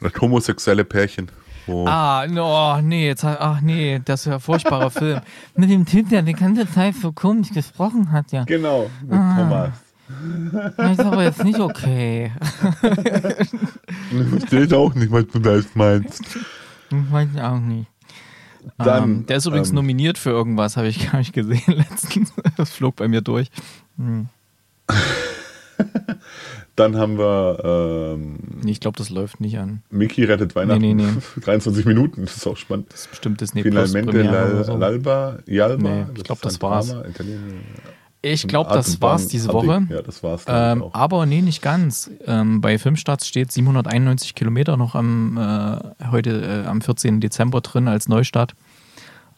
C: das homosexuelle Pärchen.
A: ah, no, nee, jetzt, ach nee, das ist ja ein furchtbarer Film. Mit dem Typ, der die ganze Zeit so komisch gesprochen hat, ja.
C: Genau, mit ah. Thomas.
A: Das ist aber jetzt nicht okay.
C: ich verstehe auch nicht, was du da jetzt meinst.
A: Ich weiß auch nicht. Dann, ähm, der ist übrigens ähm, nominiert für irgendwas, habe ich gar nicht gesehen letztens. Das flog bei mir durch. Hm.
C: Dann haben wir. Ähm,
A: ich glaube, das läuft nicht an.
C: Mickey rettet Weihnachten. Nee, nee, nee. 23 Minuten, das ist auch spannend.
A: Das ist bestimmt Disney
C: Finalmente Lal, so. L'Alba, Yalba.
A: Nee, ich glaube, das, war's. Ich glaube, das war's diese Woche.
C: Ja, das war's.
A: Ähm, aber nee, nicht ganz. Ähm, bei Filmstarts steht 791 Kilometer noch am, äh, heute äh, am 14. Dezember drin als Neustart.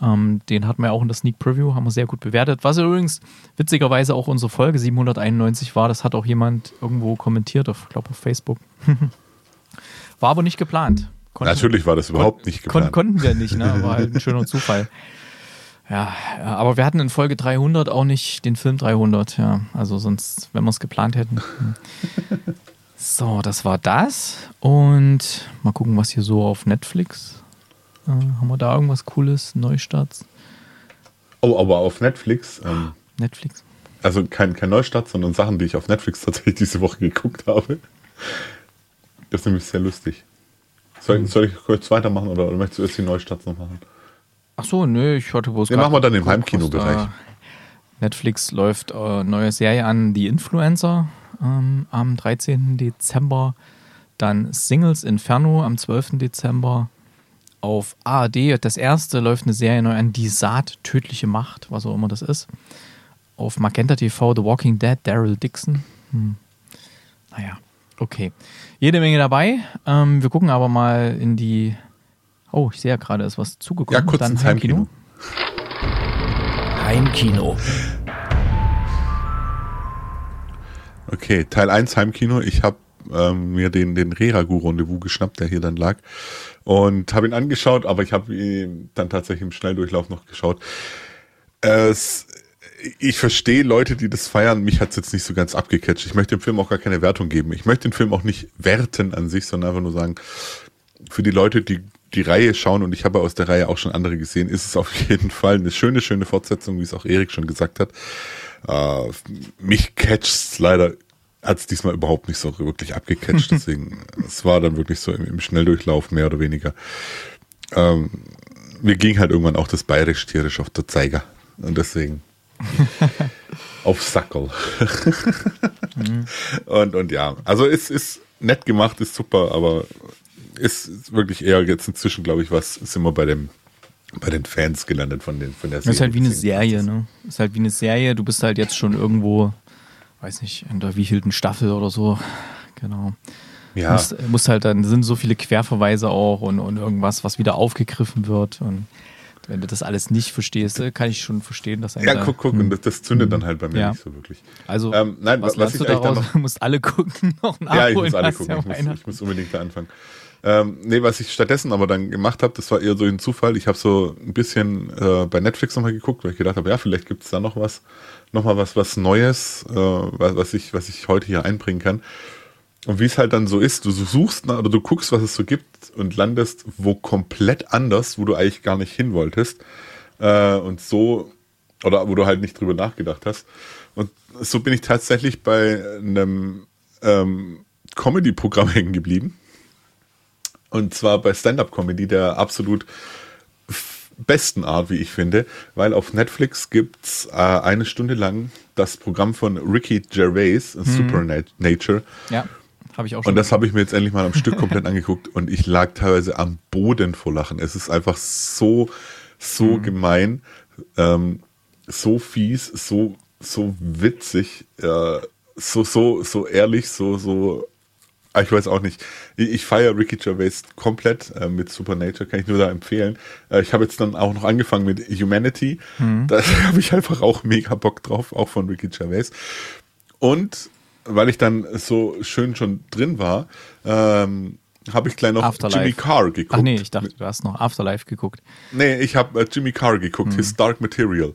A: Ähm, den hatten wir auch in der Sneak Preview, haben wir sehr gut bewertet. Was übrigens witzigerweise auch unsere Folge 791 war, das hat auch jemand irgendwo kommentiert, auf, glaube auf Facebook. War aber nicht geplant.
C: Konnten, Natürlich war das überhaupt nicht geplant.
A: Kon konnten wir nicht, ne? War halt ein schöner Zufall. Ja, aber wir hatten in Folge 300 auch nicht den Film 300, ja. Also sonst, wenn wir es geplant hätten. so, das war das. Und mal gucken, was hier so auf Netflix. Äh, haben wir da irgendwas Cooles, Neustarts?
C: Oh, aber auf Netflix. Ähm,
A: Netflix.
C: Also kein, kein Neustart, sondern Sachen, die ich auf Netflix tatsächlich diese Woche geguckt habe. Das ist nämlich sehr lustig. Soll, soll ich kurz weitermachen oder, oder möchtest du erst die Neustarts noch machen?
A: Ach so, nö, ich hatte
C: wo es Den machen wir dann im Heimkinobereich.
A: Netflix läuft äh, neue Serie an, Die Influencer ähm, am 13. Dezember. Dann Singles Inferno am 12. Dezember. Auf ARD, das erste, läuft eine Serie neu an, Die Saat, tödliche Macht, was auch immer das ist. Auf Magenta TV, The Walking Dead, Daryl Dixon. Hm. Naja, okay. Jede Menge dabei. Ähm, wir gucken aber mal in die Oh, ich sehe ja gerade, ist was zugekommen.
C: Ja, kurz Dann ins Heimkino.
A: Heimkino.
C: Okay, Teil 1 Heimkino. Ich habe ähm, mir den, den Reragu-Rendezvous geschnappt, der hier dann lag. Und habe ihn angeschaut, aber ich habe ihn dann tatsächlich im Schnelldurchlauf noch geschaut. Es, ich verstehe Leute, die das feiern. Mich hat es jetzt nicht so ganz abgecatcht. Ich möchte dem Film auch gar keine Wertung geben. Ich möchte den Film auch nicht werten an sich, sondern einfach nur sagen, für die Leute, die die Reihe schauen, und ich habe aus der Reihe auch schon andere gesehen, ist es auf jeden Fall eine schöne, schöne Fortsetzung, wie es auch Erik schon gesagt hat. Äh, mich catcht leider, hat es diesmal überhaupt nicht so wirklich abgecatcht, deswegen, es war dann wirklich so im, im Schnelldurchlauf mehr oder weniger. Ähm, mir ging halt irgendwann auch das bayerisch tierisch auf der Zeiger. Und deswegen auf Sackel. mhm. und, und ja, also es ist nett gemacht, ist super, aber ist wirklich eher jetzt inzwischen, glaube ich, was sind wir bei dem bei den Fans gelandet von den von der
A: Serie. Ist halt wie eine Serie, ne? Ist halt wie eine Serie. Du bist halt jetzt schon irgendwo, weiß nicht, in der wievielten Staffel oder so. Genau. Ja. Musst, musst halt dann sind so viele Querverweise auch und, und irgendwas, was wieder aufgegriffen wird und wenn du das alles nicht verstehst, äh, kann ich schon verstehen, dass
C: Ja, guck, guck, hm. und das, das, zündet dann halt bei mir ja. nicht so wirklich.
A: Also, ähm, nein, was, was ich du daraus? Noch, du musst alle gucken,
C: noch nachholen. Ja, ich muss alle gucken. Ja ich, muss, ich muss unbedingt da anfangen. Ähm, nee, was ich stattdessen aber dann gemacht habe, das war eher so ein Zufall. Ich habe so ein bisschen äh, bei Netflix nochmal geguckt, weil ich gedacht habe, ja, vielleicht gibt es da noch was, nochmal was, was Neues, äh, was, ich, was ich heute hier einbringen kann. Und wie es halt dann so ist, du suchst oder du guckst, was es so gibt und landest wo komplett anders, wo du eigentlich gar nicht hin wolltest. Äh, und so, oder wo du halt nicht drüber nachgedacht hast. Und so bin ich tatsächlich bei einem ähm, Comedy-Programm hängen geblieben und zwar bei Stand-Up-Comedy der absolut besten Art, wie ich finde, weil auf Netflix gibt's äh, eine Stunde lang das Programm von Ricky Gervais, hm. Supernature.
A: Ja, habe ich auch schon.
C: Und das habe ich mir jetzt endlich mal am Stück komplett angeguckt und ich lag teilweise am Boden vor Lachen. Es ist einfach so, so hm. gemein, ähm, so fies, so, so witzig, äh, so, so, so ehrlich, so, so Ah, ich weiß auch nicht. Ich, ich feiere Ricky Gervais komplett äh, mit Supernature, kann ich nur da empfehlen. Äh, ich habe jetzt dann auch noch angefangen mit Humanity. Mhm. Da habe ich einfach auch mega Bock drauf, auch von Ricky Gervais. Und weil ich dann so schön schon drin war, ähm, habe ich gleich noch
A: Afterlife.
C: Jimmy Carr geguckt.
A: Ach nee, ich dachte, du hast noch Afterlife geguckt.
C: Nee, ich habe äh, Jimmy Carr geguckt, mhm. His Dark Material.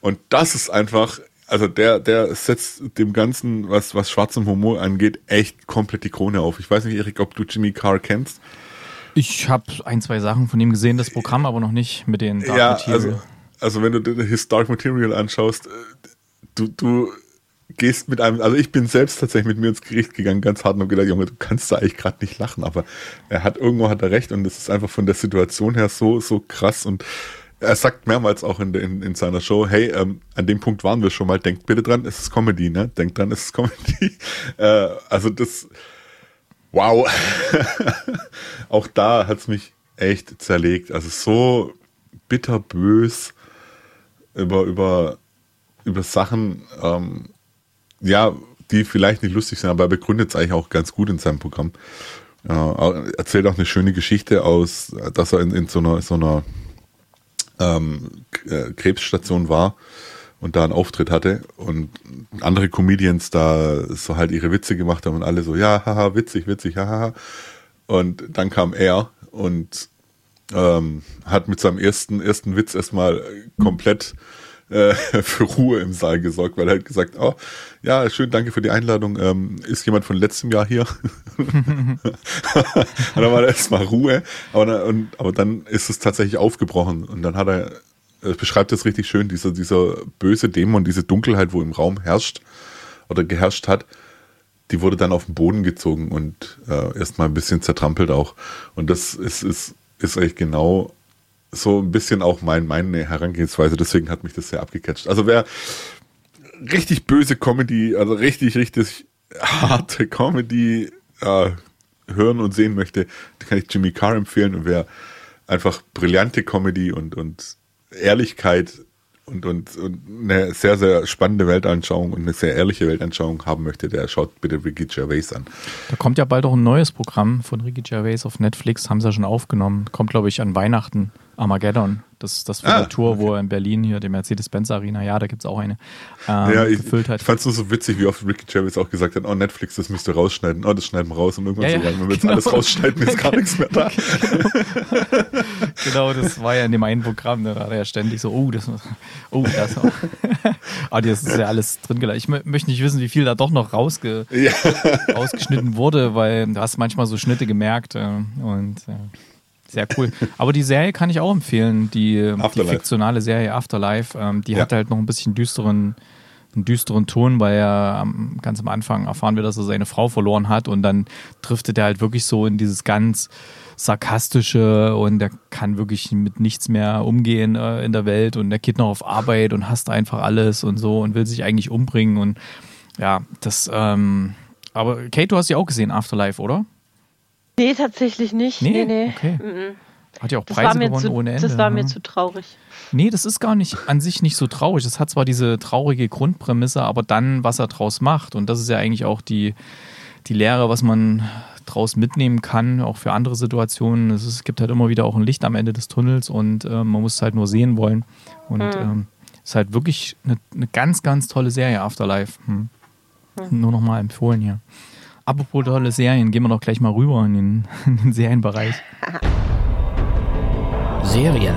C: Und das ist einfach also der, der setzt dem Ganzen, was, was schwarzem Humor angeht, echt komplett die Krone auf. Ich weiß nicht, Erik, ob du Jimmy Carr kennst.
A: Ich habe ein, zwei Sachen von ihm gesehen, das Programm aber noch nicht mit den
C: Dark ja, Material. Also, also wenn du His Dark Material anschaust, äh, du, du gehst mit einem, also ich bin selbst tatsächlich mit mir ins Gericht gegangen, ganz hart und gedacht, Junge, du kannst da eigentlich gerade nicht lachen, aber er hat irgendwo hat er recht und es ist einfach von der Situation her so, so krass und er sagt mehrmals auch in, in, in seiner Show, hey, ähm, an dem Punkt waren wir schon mal, denkt bitte dran, es ist Comedy, ne? Denkt dran, es ist Comedy. äh, also das, wow. auch da hat's mich echt zerlegt. Also so bitterbös über, über, über Sachen, ähm, ja, die vielleicht nicht lustig sind, aber er begründet es eigentlich auch ganz gut in seinem Programm. Äh, erzählt auch eine schöne Geschichte aus, dass er in, in so einer, so einer ähm, äh, Krebsstation war und da einen Auftritt hatte und andere Comedians da so halt ihre Witze gemacht haben und alle so, ja, haha, witzig, witzig, haha. Und dann kam er und ähm, hat mit seinem ersten, ersten Witz erstmal komplett äh, für Ruhe im Saal gesorgt, weil er hat gesagt, oh, ja, schön, danke für die Einladung. Ähm, ist jemand von letztem Jahr hier? und dann war erstmal Ruhe, aber dann, und, aber dann ist es tatsächlich aufgebrochen und dann hat er, er beschreibt das richtig schön, dieser, dieser böse Dämon, diese Dunkelheit, wo im Raum herrscht oder geherrscht hat, die wurde dann auf den Boden gezogen und äh, erstmal ein bisschen zertrampelt auch. Und das ist, ist, ist eigentlich genau so ein bisschen auch mein, meine Herangehensweise, deswegen hat mich das sehr abgecatcht. Also wer richtig böse Comedy, also richtig, richtig harte Comedy äh, hören und sehen möchte, kann ich Jimmy Carr empfehlen und wer einfach brillante Comedy und, und Ehrlichkeit und, und, und eine sehr, sehr spannende Weltanschauung und eine sehr ehrliche Weltanschauung haben möchte, der schaut bitte Ricky Gervais an.
A: Da kommt ja bald auch ein neues Programm von Ricky Gervais auf Netflix, haben sie ja schon aufgenommen. Kommt, glaube ich, an Weihnachten. Armageddon. Das ist das für ah, Tour, okay. wo er in Berlin hier, die Mercedes-Benz Arena, ja, da gibt es auch eine,
C: ähm, ja, ich, gefüllt hat. Ich fand es nur so witzig, wie oft Ricky Gervais auch gesagt hat, oh Netflix, das müsst ihr rausschneiden, oh, das schneiden wir raus und irgendwann ja, so ja, sagen, wenn wir genau. jetzt alles rausschneiden, ist gar nichts mehr da.
A: genau, das war ja in dem einen Programm, da hat er ja ständig so, oh, das, oh, das, oh. ah, das ist ja alles drin gelassen. Ich möchte nicht wissen, wie viel da doch noch rausge ja. rausgeschnitten wurde, weil du hast manchmal so Schnitte gemerkt äh, und ja. Sehr cool. Aber die Serie kann ich auch empfehlen, die, die fiktionale Serie Afterlife. Ähm, die ja. hat halt noch ein bisschen düsteren, einen düsteren Ton, weil er ganz am Anfang erfahren wir, dass er seine Frau verloren hat und dann driftet er halt wirklich so in dieses ganz sarkastische und er kann wirklich mit nichts mehr umgehen äh, in der Welt und er geht noch auf Arbeit und hasst einfach alles und so und will sich eigentlich umbringen und ja, das, ähm, aber Kate, du hast sie auch gesehen, Afterlife, oder?
B: Nee, tatsächlich nicht. Nee, nee. nee.
A: Okay. Mhm. Hat ja auch Preise gewonnen
B: zu,
A: ohne
B: Ende. Das war mir zu traurig.
A: Nee, das ist gar nicht an sich nicht so traurig. Es hat zwar diese traurige Grundprämisse, aber dann, was er draus macht, und das ist ja eigentlich auch die, die Lehre, was man draus mitnehmen kann, auch für andere Situationen. Es, ist, es gibt halt immer wieder auch ein Licht am Ende des Tunnels und äh, man muss es halt nur sehen wollen. Und es mhm. ähm, ist halt wirklich eine, eine, ganz, ganz tolle Serie, Afterlife. Hm. Mhm. Nur nochmal empfohlen hier. Apropos tolle Serien, gehen wir doch gleich mal rüber in den, in den Serienbereich. Serien.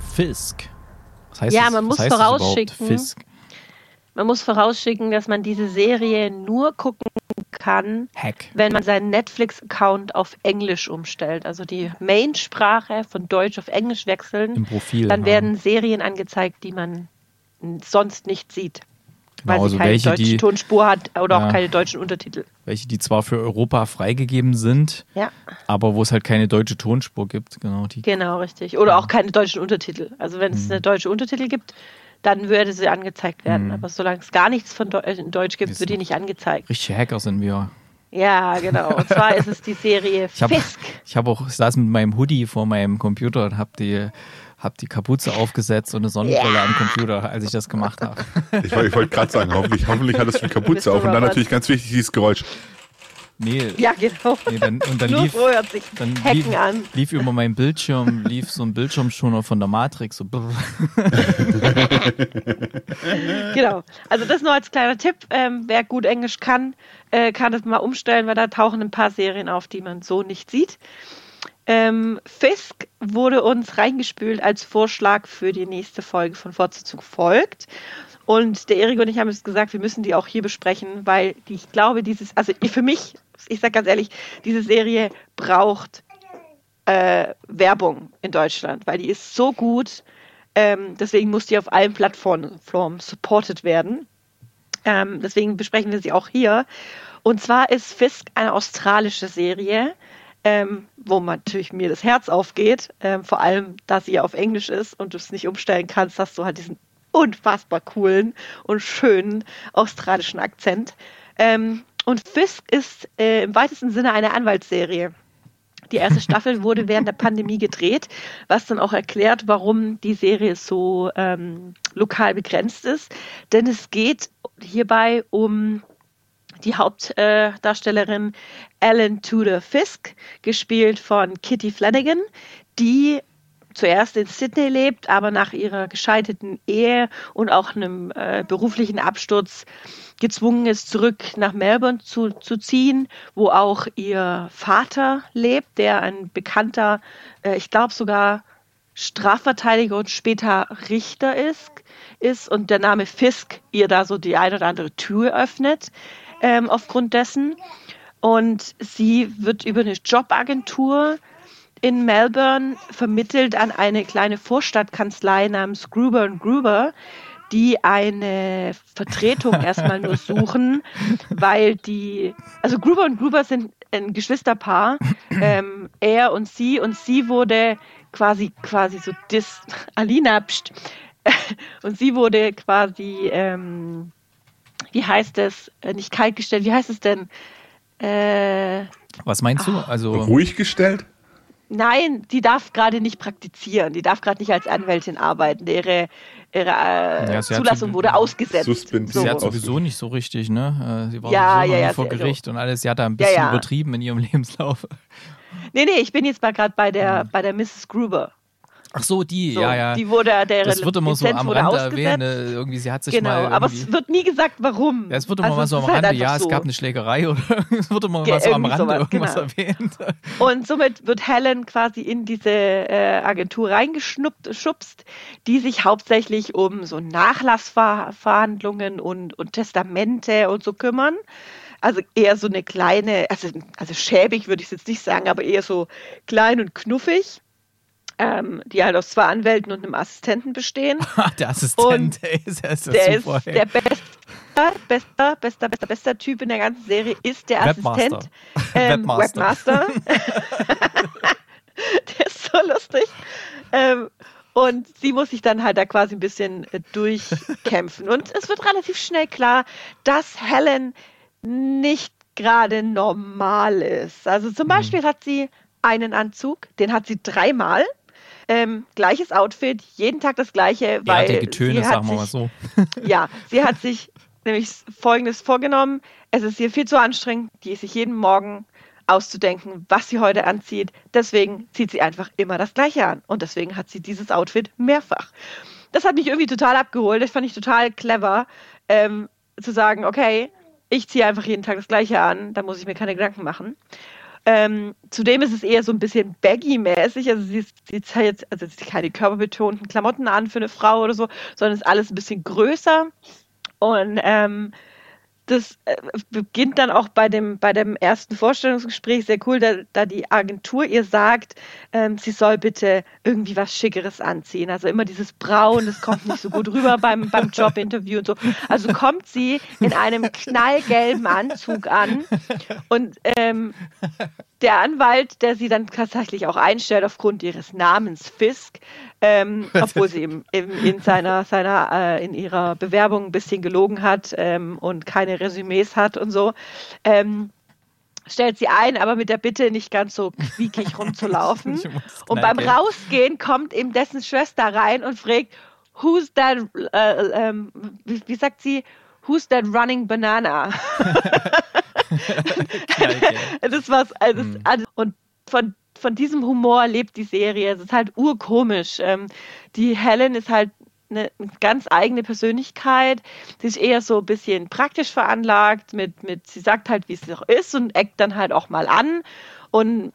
A: Fisk.
B: Was heißt ja, das? man muss vorausschicken. Fisk? Man muss vorausschicken, dass man diese Serie nur gucken kann, Hack. wenn man seinen Netflix-Account auf Englisch umstellt. Also die Main-Sprache von Deutsch auf Englisch wechseln.
A: Im Profil.
B: Dann werden Serien angezeigt, die man sonst nicht sieht. Genau, weil sie also keine
A: welche,
B: deutsche die, Tonspur hat oder ja, auch keine deutschen Untertitel.
A: Welche, die zwar für Europa freigegeben sind,
B: ja.
A: aber wo es halt keine deutsche Tonspur gibt. Genau, die,
B: genau richtig. Oder ja. auch keine deutschen Untertitel. Also wenn es mhm. eine deutsche Untertitel gibt, dann würde sie angezeigt werden. Mhm. Aber solange es gar nichts von Deu in Deutsch gibt, wird die nicht angezeigt.
A: Richtige Hacker sind wir.
B: Ja, genau. Und zwar ist es die Serie
A: ich hab,
B: Fisk.
A: Ich habe auch, ich saß mit meinem Hoodie vor meinem Computer und habe die habe die Kapuze aufgesetzt und eine Sonnenbrille yeah. am Computer, als ich das gemacht habe.
C: Ich, ich wollte gerade sagen, hoffentlich, hoffentlich hattest du die Kapuze auf und dann natürlich ganz wichtig dieses Geräusch.
A: Nee.
B: Ja, genau.
A: Nee, dann, und dann
B: Nur
A: lief,
B: so hört sich
A: dann lief, an. lief über meinen Bildschirm, lief so ein Bildschirmschoner von der Matrix. So
B: genau. Also das nur als kleiner Tipp. Ähm, wer gut Englisch kann, äh, kann das mal umstellen, weil da tauchen ein paar Serien auf, die man so nicht sieht. Ähm, Fisk wurde uns reingespült als Vorschlag für die nächste Folge von Fortsetzung folgt. Und der Erik und ich haben jetzt gesagt, wir müssen die auch hier besprechen, weil die, ich glaube, dieses, also für mich, ich sage ganz ehrlich, diese Serie braucht äh, Werbung in Deutschland, weil die ist so gut. Ähm, deswegen muss die auf allen Plattformen supported werden. Ähm, deswegen besprechen wir sie auch hier. Und zwar ist Fisk eine australische Serie ähm, wo man natürlich mir das Herz aufgeht, ähm, vor allem, da sie ja auf Englisch ist und du es nicht umstellen kannst, hast du halt diesen unfassbar coolen und schönen australischen Akzent. Ähm, und Fisk ist äh, im weitesten Sinne eine Anwaltsserie. Die erste Staffel wurde während der Pandemie gedreht, was dann auch erklärt, warum die Serie so ähm, lokal begrenzt ist. Denn es geht hierbei um die Hauptdarstellerin Ellen Tudor Fisk, gespielt von Kitty Flanagan, die zuerst in Sydney lebt, aber nach ihrer gescheiterten Ehe und auch einem äh, beruflichen Absturz gezwungen ist, zurück nach Melbourne zu, zu ziehen, wo auch ihr Vater lebt, der ein bekannter, äh, ich glaube sogar Strafverteidiger und später Richter ist, ist und der Name Fisk ihr da so die eine oder andere Tür öffnet ähm, aufgrund dessen. Und sie wird über eine Jobagentur in Melbourne vermittelt an eine kleine Vorstadtkanzlei namens Gruber Gruber, die eine Vertretung erstmal nur suchen, weil die, also Gruber und Gruber sind ein Geschwisterpaar, ähm, er und sie, und sie wurde quasi, quasi so dis, Alina, pst, und sie wurde quasi, ähm, wie heißt es, äh, nicht kaltgestellt, wie heißt es denn?
A: Äh, Was meinst du? Also
C: ruhig gestellt?
B: Nein, die darf gerade nicht praktizieren. Die darf gerade nicht als Anwältin arbeiten. Ihre, ihre äh, ja, Zulassung wurde ausgesetzt.
A: So. Sie hat sowieso nicht so richtig, ne? Äh, sie war ja, ja, ja, vor Gericht so. und alles. Sie hat da ein bisschen übertrieben in ihrem Lebenslauf.
B: Nee, nee, ich bin jetzt mal gerade bei der, bei der Mrs. Gruber.
A: Ach so, die, so, ja, ja.
B: Die wurde, der
A: das wird immer so am Rande erwähnt. Ne? Irgendwie, sie hat sich
B: genau,
A: mal
B: aber es wird nie gesagt, warum.
A: Ja, es wird immer also mal so am halt Rande, ja, so. es gab eine Schlägerei oder es wird immer mal so am Rande sowas, irgendwas genau. erwähnt.
B: Und somit wird Helen quasi in diese äh, Agentur reingeschubst, die sich hauptsächlich um so Nachlassverhandlungen und, und Testamente und so kümmern. Also eher so eine kleine, also, also schäbig würde ich es jetzt nicht sagen, aber eher so klein und knuffig ähm, die halt aus zwei Anwälten und einem Assistenten bestehen.
A: der Assistent, ey, ist, ist
B: der super, ist der beste, bester, bester, bester, bester Typ in der ganzen Serie ist der Webmaster. Assistent. Ähm, Webmaster. Webmaster. der ist so lustig. Ähm, und sie muss sich dann halt da quasi ein bisschen äh, durchkämpfen. Und es wird relativ schnell klar, dass Helen nicht gerade normal ist. Also zum mhm. Beispiel mhm. hat sie einen Anzug, den hat sie dreimal. Ähm, gleiches Outfit, jeden Tag das gleiche, weil
A: ja, Getöne, sie sagen wir mal so.
B: ja, sie hat sich nämlich Folgendes vorgenommen. Es ist ihr viel zu anstrengend, die sich jeden Morgen auszudenken, was sie heute anzieht. Deswegen zieht sie einfach immer das Gleiche an. Und deswegen hat sie dieses Outfit mehrfach. Das hat mich irgendwie total abgeholt. Das fand ich total clever, ähm, zu sagen, okay, ich ziehe einfach jeden Tag das Gleiche an, da muss ich mir keine Gedanken machen. Ähm, zudem ist es eher so ein bisschen baggy-mäßig. Also sie zieht jetzt also sie keine körperbetonten Klamotten an für eine Frau oder so, sondern ist alles ein bisschen größer. Und ähm, das äh, beginnt dann auch bei dem, bei dem ersten Vorstellungsgespräch sehr cool, da, da die Agentur ihr sagt, ähm, sie soll bitte irgendwie was Schickeres anziehen. Also immer dieses Braun, das kommt nicht so gut rüber beim, beim Jobinterview und so. Also kommt sie in einem knallgelben Anzug an und ähm, der Anwalt, der sie dann tatsächlich auch einstellt aufgrund ihres Namens Fisk, ähm, obwohl sie eben, eben, in seiner, seiner äh, in ihrer Bewerbung ein bisschen gelogen hat ähm, und keine Resümees hat und so, ähm, stellt sie ein, aber mit der Bitte nicht ganz so quiekig rumzulaufen. und beim Rausgehen kommt eben dessen Schwester rein und fragt, who's that, äh, ähm, wie, wie sagt sie, who's that running banana? Das war's. Also, mhm. Und von, von diesem Humor lebt die Serie. Es ist halt urkomisch. Ähm, die Helen ist halt eine ganz eigene Persönlichkeit. Sie ist eher so ein bisschen praktisch veranlagt, mit, mit sie sagt halt, wie es noch ist und eckt dann halt auch mal an. Und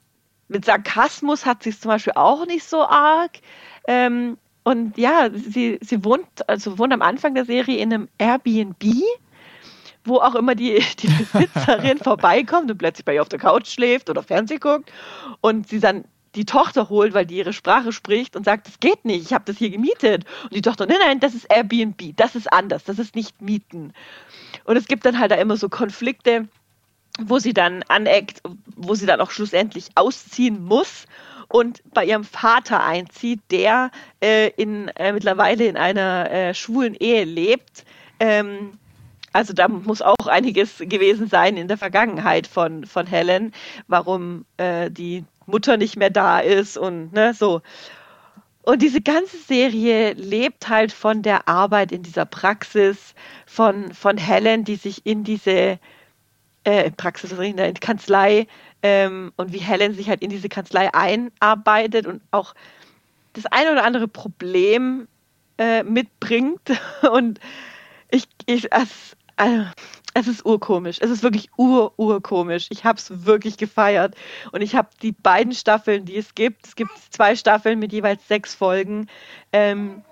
B: mit Sarkasmus hat sie es zum Beispiel auch nicht so arg. Ähm, und ja, sie, sie wohnt, also wohnt am Anfang der Serie in einem Airbnb wo auch immer die, die Besitzerin vorbeikommt und plötzlich bei ihr auf der Couch schläft oder Fernsehen guckt und sie dann die Tochter holt, weil die ihre Sprache spricht und sagt, das geht nicht, ich habe das hier gemietet. Und die Tochter, nein, nein, das ist Airbnb, das ist anders, das ist nicht Mieten. Und es gibt dann halt da immer so Konflikte, wo sie dann aneckt, wo sie dann auch schlussendlich ausziehen muss und bei ihrem Vater einzieht, der äh, in, äh, mittlerweile in einer äh, schwulen Ehe lebt. Ähm, also da muss auch einiges gewesen sein in der Vergangenheit von, von Helen, warum äh, die Mutter nicht mehr da ist und ne, so. Und diese ganze Serie lebt halt von der Arbeit in dieser Praxis von, von Helen, die sich in diese äh, Praxis, in der Kanzlei ähm, und wie Helen sich halt in diese Kanzlei einarbeitet und auch das eine oder andere Problem äh, mitbringt. Und ich, ich es, also, es ist urkomisch. Es ist wirklich ur, urkomisch. Ich habe es wirklich gefeiert. Und ich habe die beiden Staffeln, die es gibt, es gibt zwei Staffeln mit jeweils sechs Folgen, ähm,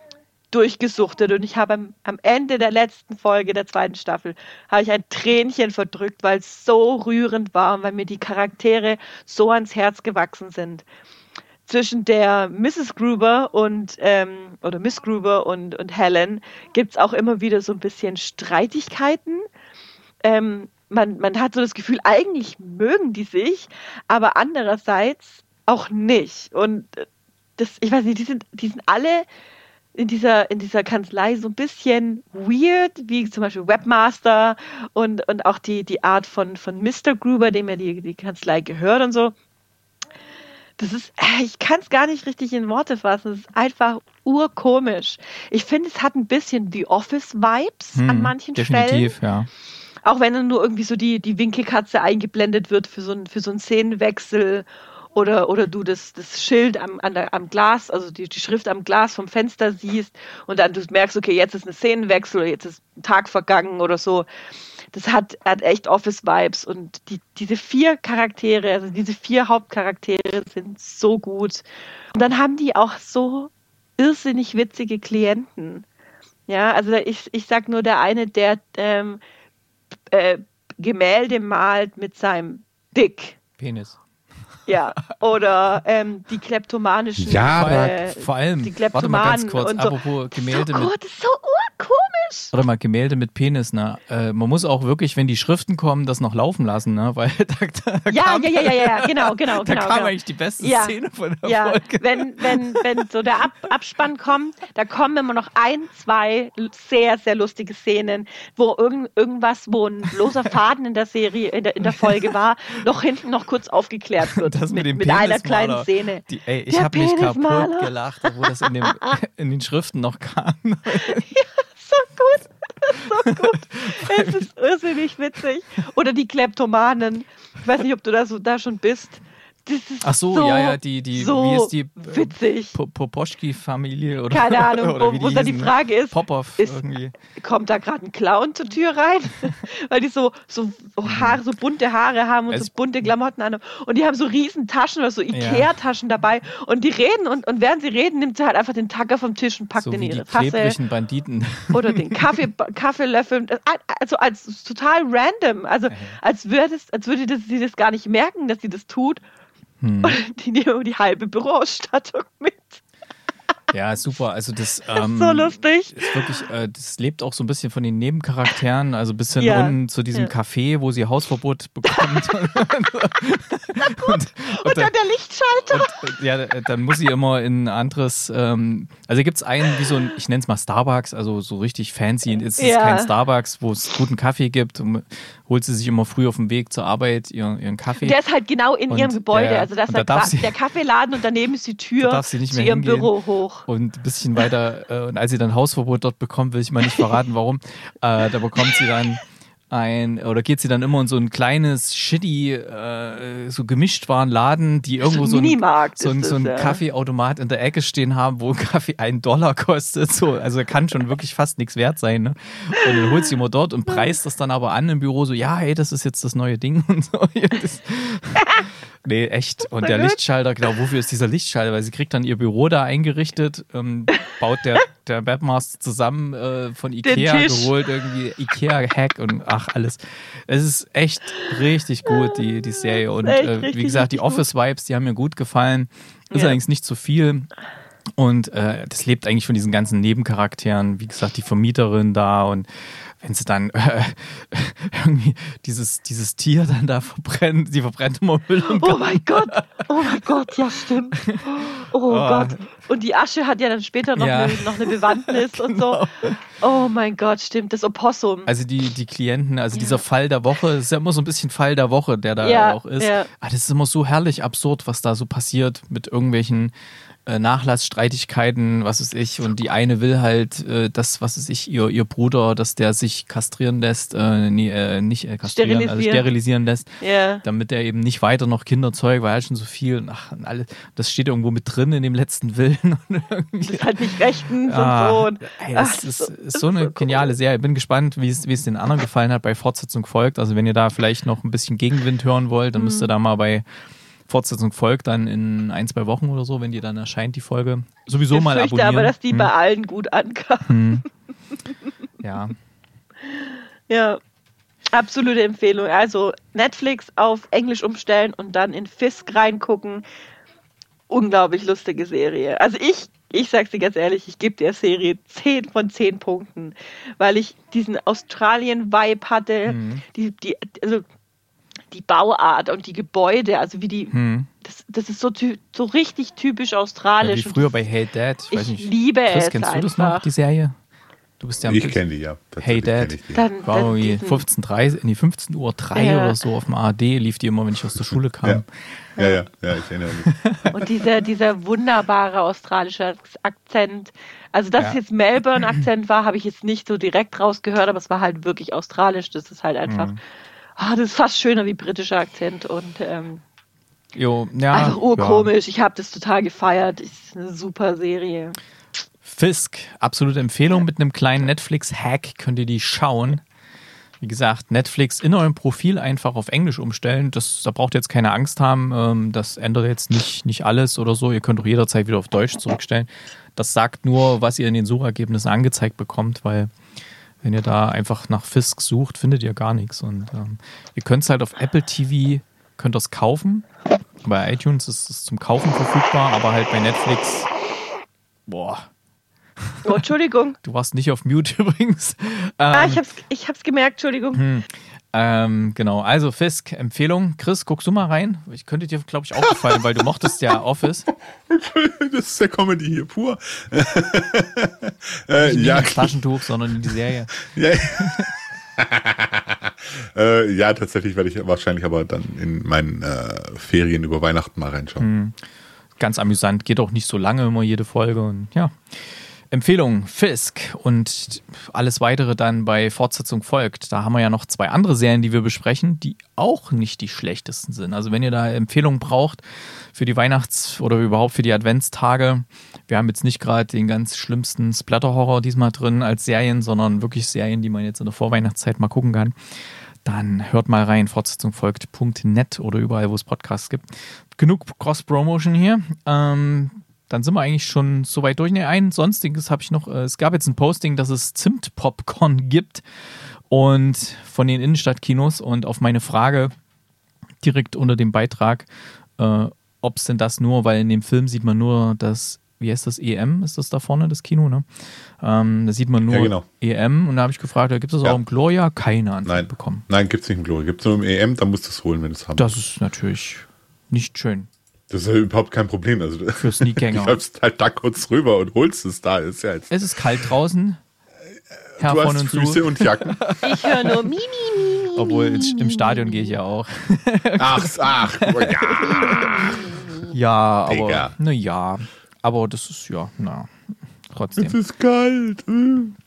B: durchgesuchtet. Und ich habe am, am, Ende der letzten Folge der zweiten Staffel, habe ich ein Tränchen verdrückt, weil es so rührend war und weil mir die Charaktere so ans Herz gewachsen sind zwischen der Mrs. Gruber und ähm, oder Miss Gruber und, und Helen gibt es auch immer wieder so ein bisschen Streitigkeiten. Ähm, man, man hat so das Gefühl, eigentlich mögen die sich, aber andererseits auch nicht. Und das, ich weiß nicht, die sind, die sind alle in dieser, in dieser Kanzlei so ein bisschen weird, wie zum Beispiel Webmaster und, und auch die, die Art von, von Mr. Gruber, dem ja die, die Kanzlei gehört und so das ist, äh, ich kann es gar nicht richtig in Worte fassen. Es ist einfach urkomisch. Ich finde, es hat ein bisschen The Office-Vibes hm, an manchen definitiv, Stellen. ja. Auch wenn dann nur irgendwie so die, die Winkelkatze eingeblendet wird für so, ein, für so einen Szenenwechsel oder, oder du das, das Schild am, der, am Glas, also die, die Schrift am Glas vom Fenster siehst und dann du merkst, okay, jetzt ist ein Szenenwechsel oder jetzt ist ein Tag vergangen oder so das hat, hat echt Office-Vibes und die, diese vier Charaktere, also diese vier Hauptcharaktere sind so gut. Und dann haben die auch so irrsinnig witzige Klienten. Ja, also ich, ich sag nur der eine, der ähm, äh, Gemälde malt mit seinem Dick.
A: Penis.
B: Ja, oder ähm, die kleptomanischen.
A: Ja, äh, vor allem. Die Kleptomanen warte mal ganz kurz, so. apropos Gemälde
B: so,
A: mit.
B: Oh, das ist so urkomisch.
A: Warte mal, Gemälde mit Penis, ne? Äh, man muss auch wirklich, wenn die Schriften kommen, das noch laufen lassen, ne? Weil da,
B: da ja, kam, ja, ja, ja, ja, genau, genau,
A: da
B: genau.
A: kam
B: genau.
A: eigentlich die beste ja, Szene von der ja. Folge.
B: Wenn, wenn, wenn so der Ab Abspann kommt, da kommen immer noch ein, zwei sehr, sehr lustige Szenen, wo irgend, irgendwas, wo ein loser Faden in der Serie, in der, in der Folge war, noch hinten noch kurz aufgeklärt wird.
A: Das mit, dem
B: mit einer kleinen Szene.
A: Die, ey, ich habe mich kaputt gelacht, wo das in, dem, in den Schriften noch kam. ja,
B: so gut. so gut. Es ist irrsinnig witzig. Oder die Kleptomanen. Ich weiß nicht, ob du da, so, da schon bist.
A: Ach so, so, ja, ja, die, die,
B: so
A: wie ist die?
B: Witzig.
A: Poposchki-Familie oder
B: Keine Ahnung, oder wo, wo dann die Frage ist,
A: Popov
B: ist irgendwie. kommt da gerade ein Clown zur Tür rein? Weil die so, so Haare, so bunte Haare haben und also so bunte Klamotten an. Und die haben so riesen Taschen oder so Ikea-Taschen ja. dabei. Und die reden und, und während sie reden, nimmt sie halt einfach den Tacker vom Tisch und packt so den in ihre die Tasse.
A: Banditen.
B: Oder den Kaffee, Kaffeelöffel. Also als total random. Also als, würdest, als würde sie das gar nicht merken, dass sie das tut. Hm. Und die nehmen die halbe Büroausstattung mit.
A: Ja, super. Also das, ähm,
B: ist so lustig.
A: Ist wirklich, äh, das lebt auch so ein bisschen von den Nebencharakteren, also bis hin ja. unten zu diesem ja. Café, wo sie Hausverbot bekommt. und,
B: und, und, und, dann der Lichtschalter.
A: Und, ja, dann muss sie immer in ein anderes, ähm, also gibt es einen, wie so ein, ich nenne es mal Starbucks, also so richtig fancy. Es ist ja. kein Starbucks, wo es guten Kaffee gibt. Und holt sie sich immer früh auf dem Weg zur Arbeit ihren, ihren Kaffee.
B: Der ist halt genau in ihrem Gebäude. also das ist halt da der Kaffeeladen und daneben ist die Tür zu ihrem hingehen. Büro hoch.
A: Und ein bisschen weiter, äh, und als sie dann Hausverbot dort bekommt, will ich mal nicht verraten, warum, äh, da bekommt sie dann ein, oder geht sie dann immer in so ein kleines, shitty, äh, so gemischt waren Laden, die irgendwo so, ein, so, ein, so ein Kaffeeautomat in der Ecke stehen haben, wo ein Kaffee einen Dollar kostet. So, also kann schon wirklich fast nichts wert sein. Ne? Und dann holt sie immer dort und preist das dann aber an im Büro so, ja, hey, das ist jetzt das neue Ding und so. Nee, echt. Und der Lichtschalter, genau, wofür ist dieser Lichtschalter? Weil sie kriegt dann ihr Büro da eingerichtet, ähm, baut der, der Webmaster zusammen äh, von Ikea geholt, irgendwie Ikea-Hack und ach, alles. Es ist echt richtig gut, die, die Serie. Und äh, wie gesagt, die Office-Vibes, die haben mir gut gefallen. Ist ja. allerdings nicht zu viel. Und äh, das lebt eigentlich von diesen ganzen Nebencharakteren, wie gesagt, die Vermieterin da und wenn sie dann äh, irgendwie dieses, dieses Tier dann da verbrennt, sie verbrennt immer Müll
B: Oh mein Gott, oh mein Gott, ja stimmt. Oh, oh. Gott. Und die Asche hat ja dann später noch, ja. eine, noch eine Bewandtnis genau. und so. Genau. Oh mein Gott, stimmt, das Opossum.
A: Also die, die Klienten, also ja. dieser Fall der Woche, das ist ja immer so ein bisschen Fall der Woche, der da ja, auch ist. Ja. Aber das ist immer so herrlich absurd, was da so passiert mit irgendwelchen Nachlassstreitigkeiten, was weiß ich, und die eine will halt, äh, das, was weiß ich, ihr, ihr Bruder, dass der sich kastrieren lässt, äh, nee, äh, nicht äh, kastrieren, sterilisieren. also sterilisieren lässt, yeah. damit er eben nicht weiter noch Kinder zeugt, weil er schon so viel, ach, alles, das steht irgendwo mit drin in dem letzten Willen.
B: das ist halt nicht rechtens ah, und so.
A: Ey, das ach, ist, ist, ist, so eine geniale Serie. Ich bin gespannt, wie es, wie es den anderen gefallen hat bei Fortsetzung folgt. Also wenn ihr da vielleicht noch ein bisschen Gegenwind hören wollt, dann mhm. müsst ihr da mal bei Fortsetzung folgt dann in ein, zwei Wochen oder so, wenn die dann erscheint, die Folge. Sowieso ich mal abonnieren.
B: aber, dass die hm. bei allen gut ankam. Hm.
A: Ja.
B: Ja, absolute Empfehlung. Also Netflix auf Englisch umstellen und dann in Fisk reingucken. Unglaublich lustige Serie. Also ich, ich sag's dir ganz ehrlich, ich gebe der Serie 10 von 10 Punkten, weil ich diesen Australien-Vibe hatte. Mhm. Die, die, also die Bauart und die Gebäude, also wie die, hm. das, das ist so, so richtig typisch australisch.
A: Ja, wie früher bei Hey Dad.
B: Ich, ich nicht. liebe Chris, es
A: kennst
B: einfach.
A: du das noch, die Serie? Du bist ja
C: Ich kenne die, ja.
A: Hey Dad. Dann, wow, 15.30 nee, 15 Uhr 3 ja. oder so auf dem ARD lief die immer, wenn ich aus der Schule kam.
C: Ja. Ja, ja, ja, ich erinnere mich.
B: Und dieser, dieser wunderbare australische Akzent. Also, dass ja. es jetzt Melbourne-Akzent war, habe ich jetzt nicht so direkt rausgehört, aber es war halt wirklich australisch. Das ist halt einfach mhm ah, das ist fast schöner wie britischer Akzent und ähm,
A: jo, ja,
B: einfach urkomisch. Ja. Ich habe das total gefeiert. Ist eine super Serie.
A: Fisk, absolute Empfehlung mit einem kleinen Netflix-Hack könnt ihr die schauen. Wie gesagt, Netflix in eurem Profil einfach auf Englisch umstellen. Das, da braucht ihr jetzt keine Angst haben. Ähm, das ändert jetzt nicht, nicht alles oder so. Ihr könnt auch jederzeit wieder auf Deutsch zurückstellen. Das sagt nur, was ihr in den Suchergebnissen angezeigt bekommt, weil wenn ihr da einfach nach Fisk sucht, findet ihr gar nichts. Und ähm, ihr könnt es halt auf Apple TV, könnt das kaufen. Bei iTunes ist es zum Kaufen verfügbar, aber halt bei Netflix, boah.
B: Oh, Entschuldigung.
A: Du warst nicht auf Mute übrigens.
B: ah, ich ähm, hab's, ich hab's gemerkt, Entschuldigung. Hm.
A: Ähm, genau, also Fisk, Empfehlung. Chris, guckst du mal rein? Ich könnte dir, glaube ich, auch gefallen, weil du mochtest ja Office.
C: Das ist der Comedy hier pur.
A: äh, nicht ja. Nicht Taschentuch, sondern in die Serie.
C: ja, äh, ja, tatsächlich werde ich wahrscheinlich aber dann in meinen äh, Ferien über Weihnachten mal reinschauen. Hm.
A: Ganz amüsant, geht auch nicht so lange immer jede Folge und ja. Empfehlung Fisk und alles weitere dann bei Fortsetzung folgt. Da haben wir ja noch zwei andere Serien, die wir besprechen, die auch nicht die schlechtesten sind. Also wenn ihr da Empfehlungen braucht für die Weihnachts- oder überhaupt für die Adventstage, wir haben jetzt nicht gerade den ganz schlimmsten Splatter-Horror diesmal drin als Serien, sondern wirklich Serien, die man jetzt in der Vorweihnachtszeit mal gucken kann. Dann hört mal rein, Fortsetzung folgt.net oder überall, wo es Podcasts gibt. Genug Cross-Promotion hier. Ähm, dann sind wir eigentlich schon so weit durch. Ne, ein sonstiges habe ich noch. Äh, es gab jetzt ein Posting, dass es Zimt-Popcorn gibt und von den Innenstadtkinos und auf meine Frage direkt unter dem Beitrag, äh, ob es denn das nur, weil in dem Film sieht man nur das, wie heißt das, EM, ist das da vorne, das Kino, ne? Ähm, da sieht man nur ja, genau. EM und da habe ich gefragt, gibt es das ja. auch im Gloria? Keine Antwort
C: Nein.
A: bekommen.
C: Nein, gibt es nicht im Gloria. Gibt es nur im EM, dann musst du es holen, wenn du es haben
A: Das ist natürlich nicht schön.
C: Das ist ja überhaupt kein Problem. Also,
A: Für Sneakgänger.
C: Du läufst halt da kurz rüber und holst es da. Ist ja jetzt
A: es ist kalt draußen.
C: Herr du hast Füße zu. und Jacken.
B: Ich höre nur mi, mi, mi,
A: Obwohl im Stadion gehe ich ja auch.
C: Ach, ach, oh ja.
A: Ja, aber naja. Aber das ist ja, na, trotzdem.
C: Es ist kalt.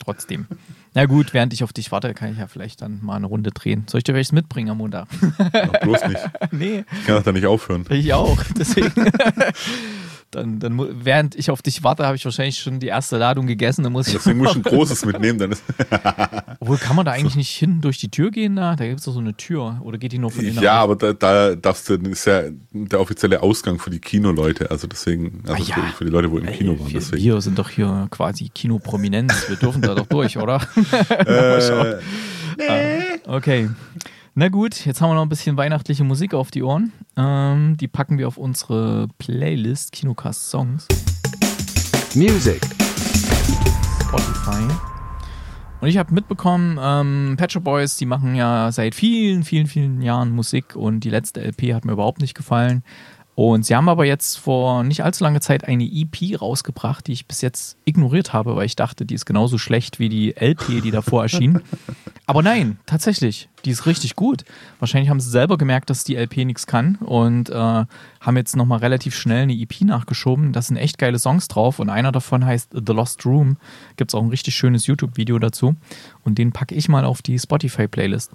A: Trotzdem. Na gut, während ich auf dich warte, kann ich ja vielleicht dann mal eine Runde drehen. Soll ich dir welches mitbringen am Montag?
C: Ach, bloß nicht.
A: nee.
C: Ich kann doch da nicht aufhören.
A: Ich auch, deswegen. Dann, dann, während ich auf dich warte, habe ich wahrscheinlich schon die erste Ladung gegessen. Dann muss ich
C: Deswegen muss ich ein großes mitnehmen. Dann ist
A: Obwohl, kann man da eigentlich nicht hin durch die Tür gehen da? Da gibt es doch so eine Tür. Oder geht die nur von innen?
C: Ja, aber da, da darfst du, das ist ja der offizielle Ausgang für die Kinoleute. Also deswegen, also ah, ja. für, für, die Leute, wo im Kino waren.
A: Wir, deswegen. wir sind doch hier quasi Kinoprominenz. Wir dürfen da doch durch, oder? äh, nee. Ah, okay. Na gut, jetzt haben wir noch ein bisschen weihnachtliche Musik auf die Ohren. Ähm, die packen wir auf unsere Playlist Kinocast Songs. Music. Spotify. Und ich habe mitbekommen, ähm, Patcher Boys, die machen ja seit vielen, vielen, vielen Jahren Musik und die letzte LP hat mir überhaupt nicht gefallen. Und sie haben aber jetzt vor nicht allzu langer Zeit eine EP rausgebracht, die ich bis jetzt ignoriert habe, weil ich dachte, die ist genauso schlecht wie die LP, die davor erschien. aber nein, tatsächlich, die ist richtig gut. Wahrscheinlich haben sie selber gemerkt, dass die LP nichts kann und äh, haben jetzt nochmal relativ schnell eine EP nachgeschoben. Da sind echt geile Songs drauf und einer davon heißt The Lost Room. Gibt es auch ein richtig schönes YouTube-Video dazu und den packe ich mal auf die Spotify-Playlist.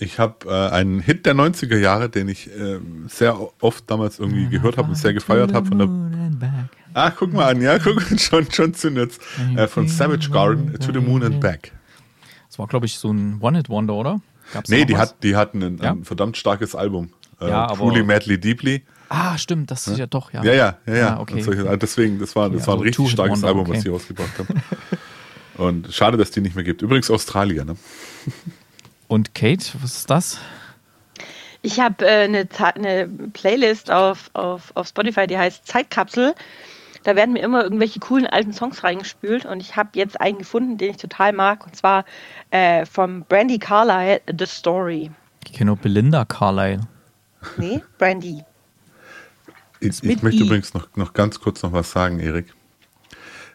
C: Ich habe äh, einen Hit der 90er Jahre, den ich äh, sehr oft damals irgendwie gehört habe und sehr gefeiert habe. Ach, guck mal an, ja, guck, schon, schon zündet äh, Von Savage Garden to the Moon and Back.
A: Das war, glaube ich, so ein One-Hit-Wonder, oder?
C: Gab's nee, die, hat, die hatten ein, ja? ein verdammt starkes Album. Äh, ja, Truly, Madly, Deeply.
A: Ah, stimmt, das ist ja, doch, ja.
C: Ja, ja, ja, ja. Ah, okay. Also deswegen, das war, das war ein richtig starkes Album, okay. was sie ausgebracht haben. Und schade, dass die nicht mehr gibt. Übrigens Australier, ne?
A: Und Kate, was ist das?
B: Ich habe äh, eine, eine, Playlist auf, auf, auf Spotify, die heißt Zeitkapsel. Da werden mir immer irgendwelche coolen alten Songs reingespült und ich habe jetzt einen gefunden, den ich total mag, und zwar äh, vom Brandy Carlyle, The Story.
A: Ich kenne auch Belinda Carlyle.
B: Nee, Brandy.
C: Ich, ich möchte I. übrigens noch, noch ganz kurz noch was sagen, Erik.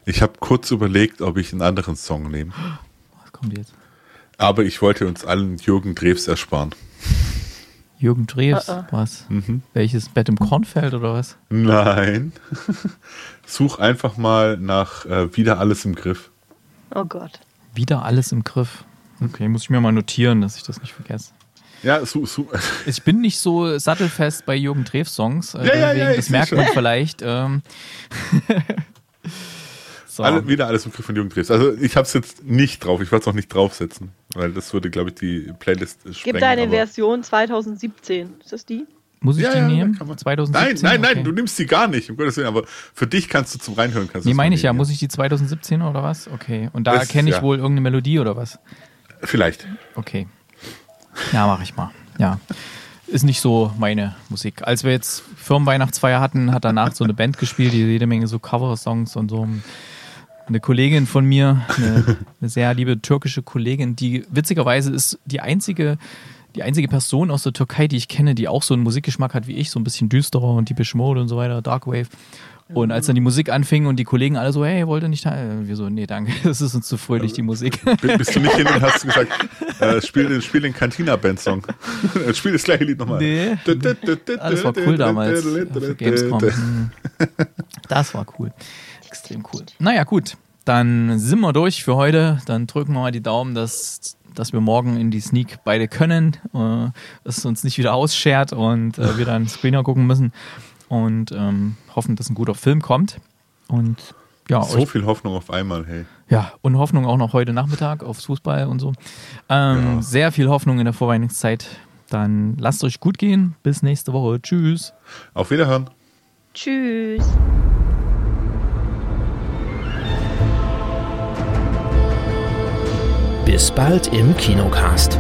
C: Ich habe kurz überlegt, ob ich einen anderen Song nehme. Was kommt jetzt? Aber ich wollte uns allen Jürgen Drews ersparen.
A: Jürgen Drews, uh -uh. was? Mhm. Welches Bett im Kornfeld oder was?
C: Nein. Such einfach mal nach äh, Wieder alles im Griff.
B: Oh Gott.
A: Wieder alles im Griff. Okay, muss ich mir mal notieren, dass ich das nicht vergesse.
C: Ja, su, su.
A: Ich bin nicht so sattelfest bei Jürgen Drews Songs. Äh, ja, ja, ja, das merkt man vielleicht. Ähm.
C: So. Alle, wieder alles im Griff von Jürgen Drews. Also ich habe es jetzt nicht drauf, ich werde es auch nicht draufsetzen, weil das würde, glaube ich, die Playlist sprengen.
B: Gibt eine Version 2017, ist das die?
A: Muss ich ja, die ja, nehmen?
C: 2017? Nein, nein, nein, okay. du nimmst sie gar nicht, um Gottes Willen, aber für dich kannst du zum Reinhören. Kannst
A: nee, meine ich ja, muss ich die 2017 oder was? Okay, und da erkenne ich ja. wohl irgendeine Melodie oder was?
C: Vielleicht.
A: Okay. Ja, mache ich mal. Ja. Ist nicht so meine Musik. Als wir jetzt Firmenweihnachtsfeier hatten, hat danach so eine Band gespielt, die jede Menge so Cover-Songs und so eine Kollegin von mir, eine, eine, sehr liebe türkische Kollegin, die witzigerweise ist die einzige, die einzige Person aus der Türkei, die ich kenne, die auch so einen Musikgeschmack hat wie ich, so ein bisschen düsterer und die Mode und so weiter, Darkwave. Und als dann die Musik anfing und die Kollegen alle so, hey, wollt ihr nicht teil? Wir so, nee, danke, das ist uns zu fröhlich, die Musik.
C: Bist du nicht hin und hast gesagt, äh, spiel, spiel den Cantina-Band-Song. spiel das gleiche Lied nochmal. Nee.
A: Das war cool damals. Gamescom. Das war cool extrem cool. Naja, gut. Dann sind wir durch für heute. Dann drücken wir mal die Daumen, dass, dass wir morgen in die Sneak beide können, äh, dass es uns nicht wieder ausschert und äh, wir dann Screener gucken müssen und ähm, hoffen, dass ein guter Film kommt. Und ja,
C: so euch, viel Hoffnung auf einmal, hey.
A: Ja, und Hoffnung auch noch heute Nachmittag aufs Fußball und so. Ähm, ja. Sehr viel Hoffnung in der Vorweihnachtszeit. Dann lasst euch gut gehen. Bis nächste Woche. Tschüss.
C: Auf Wiederhören.
B: Tschüss.
D: Bis bald im Kinocast.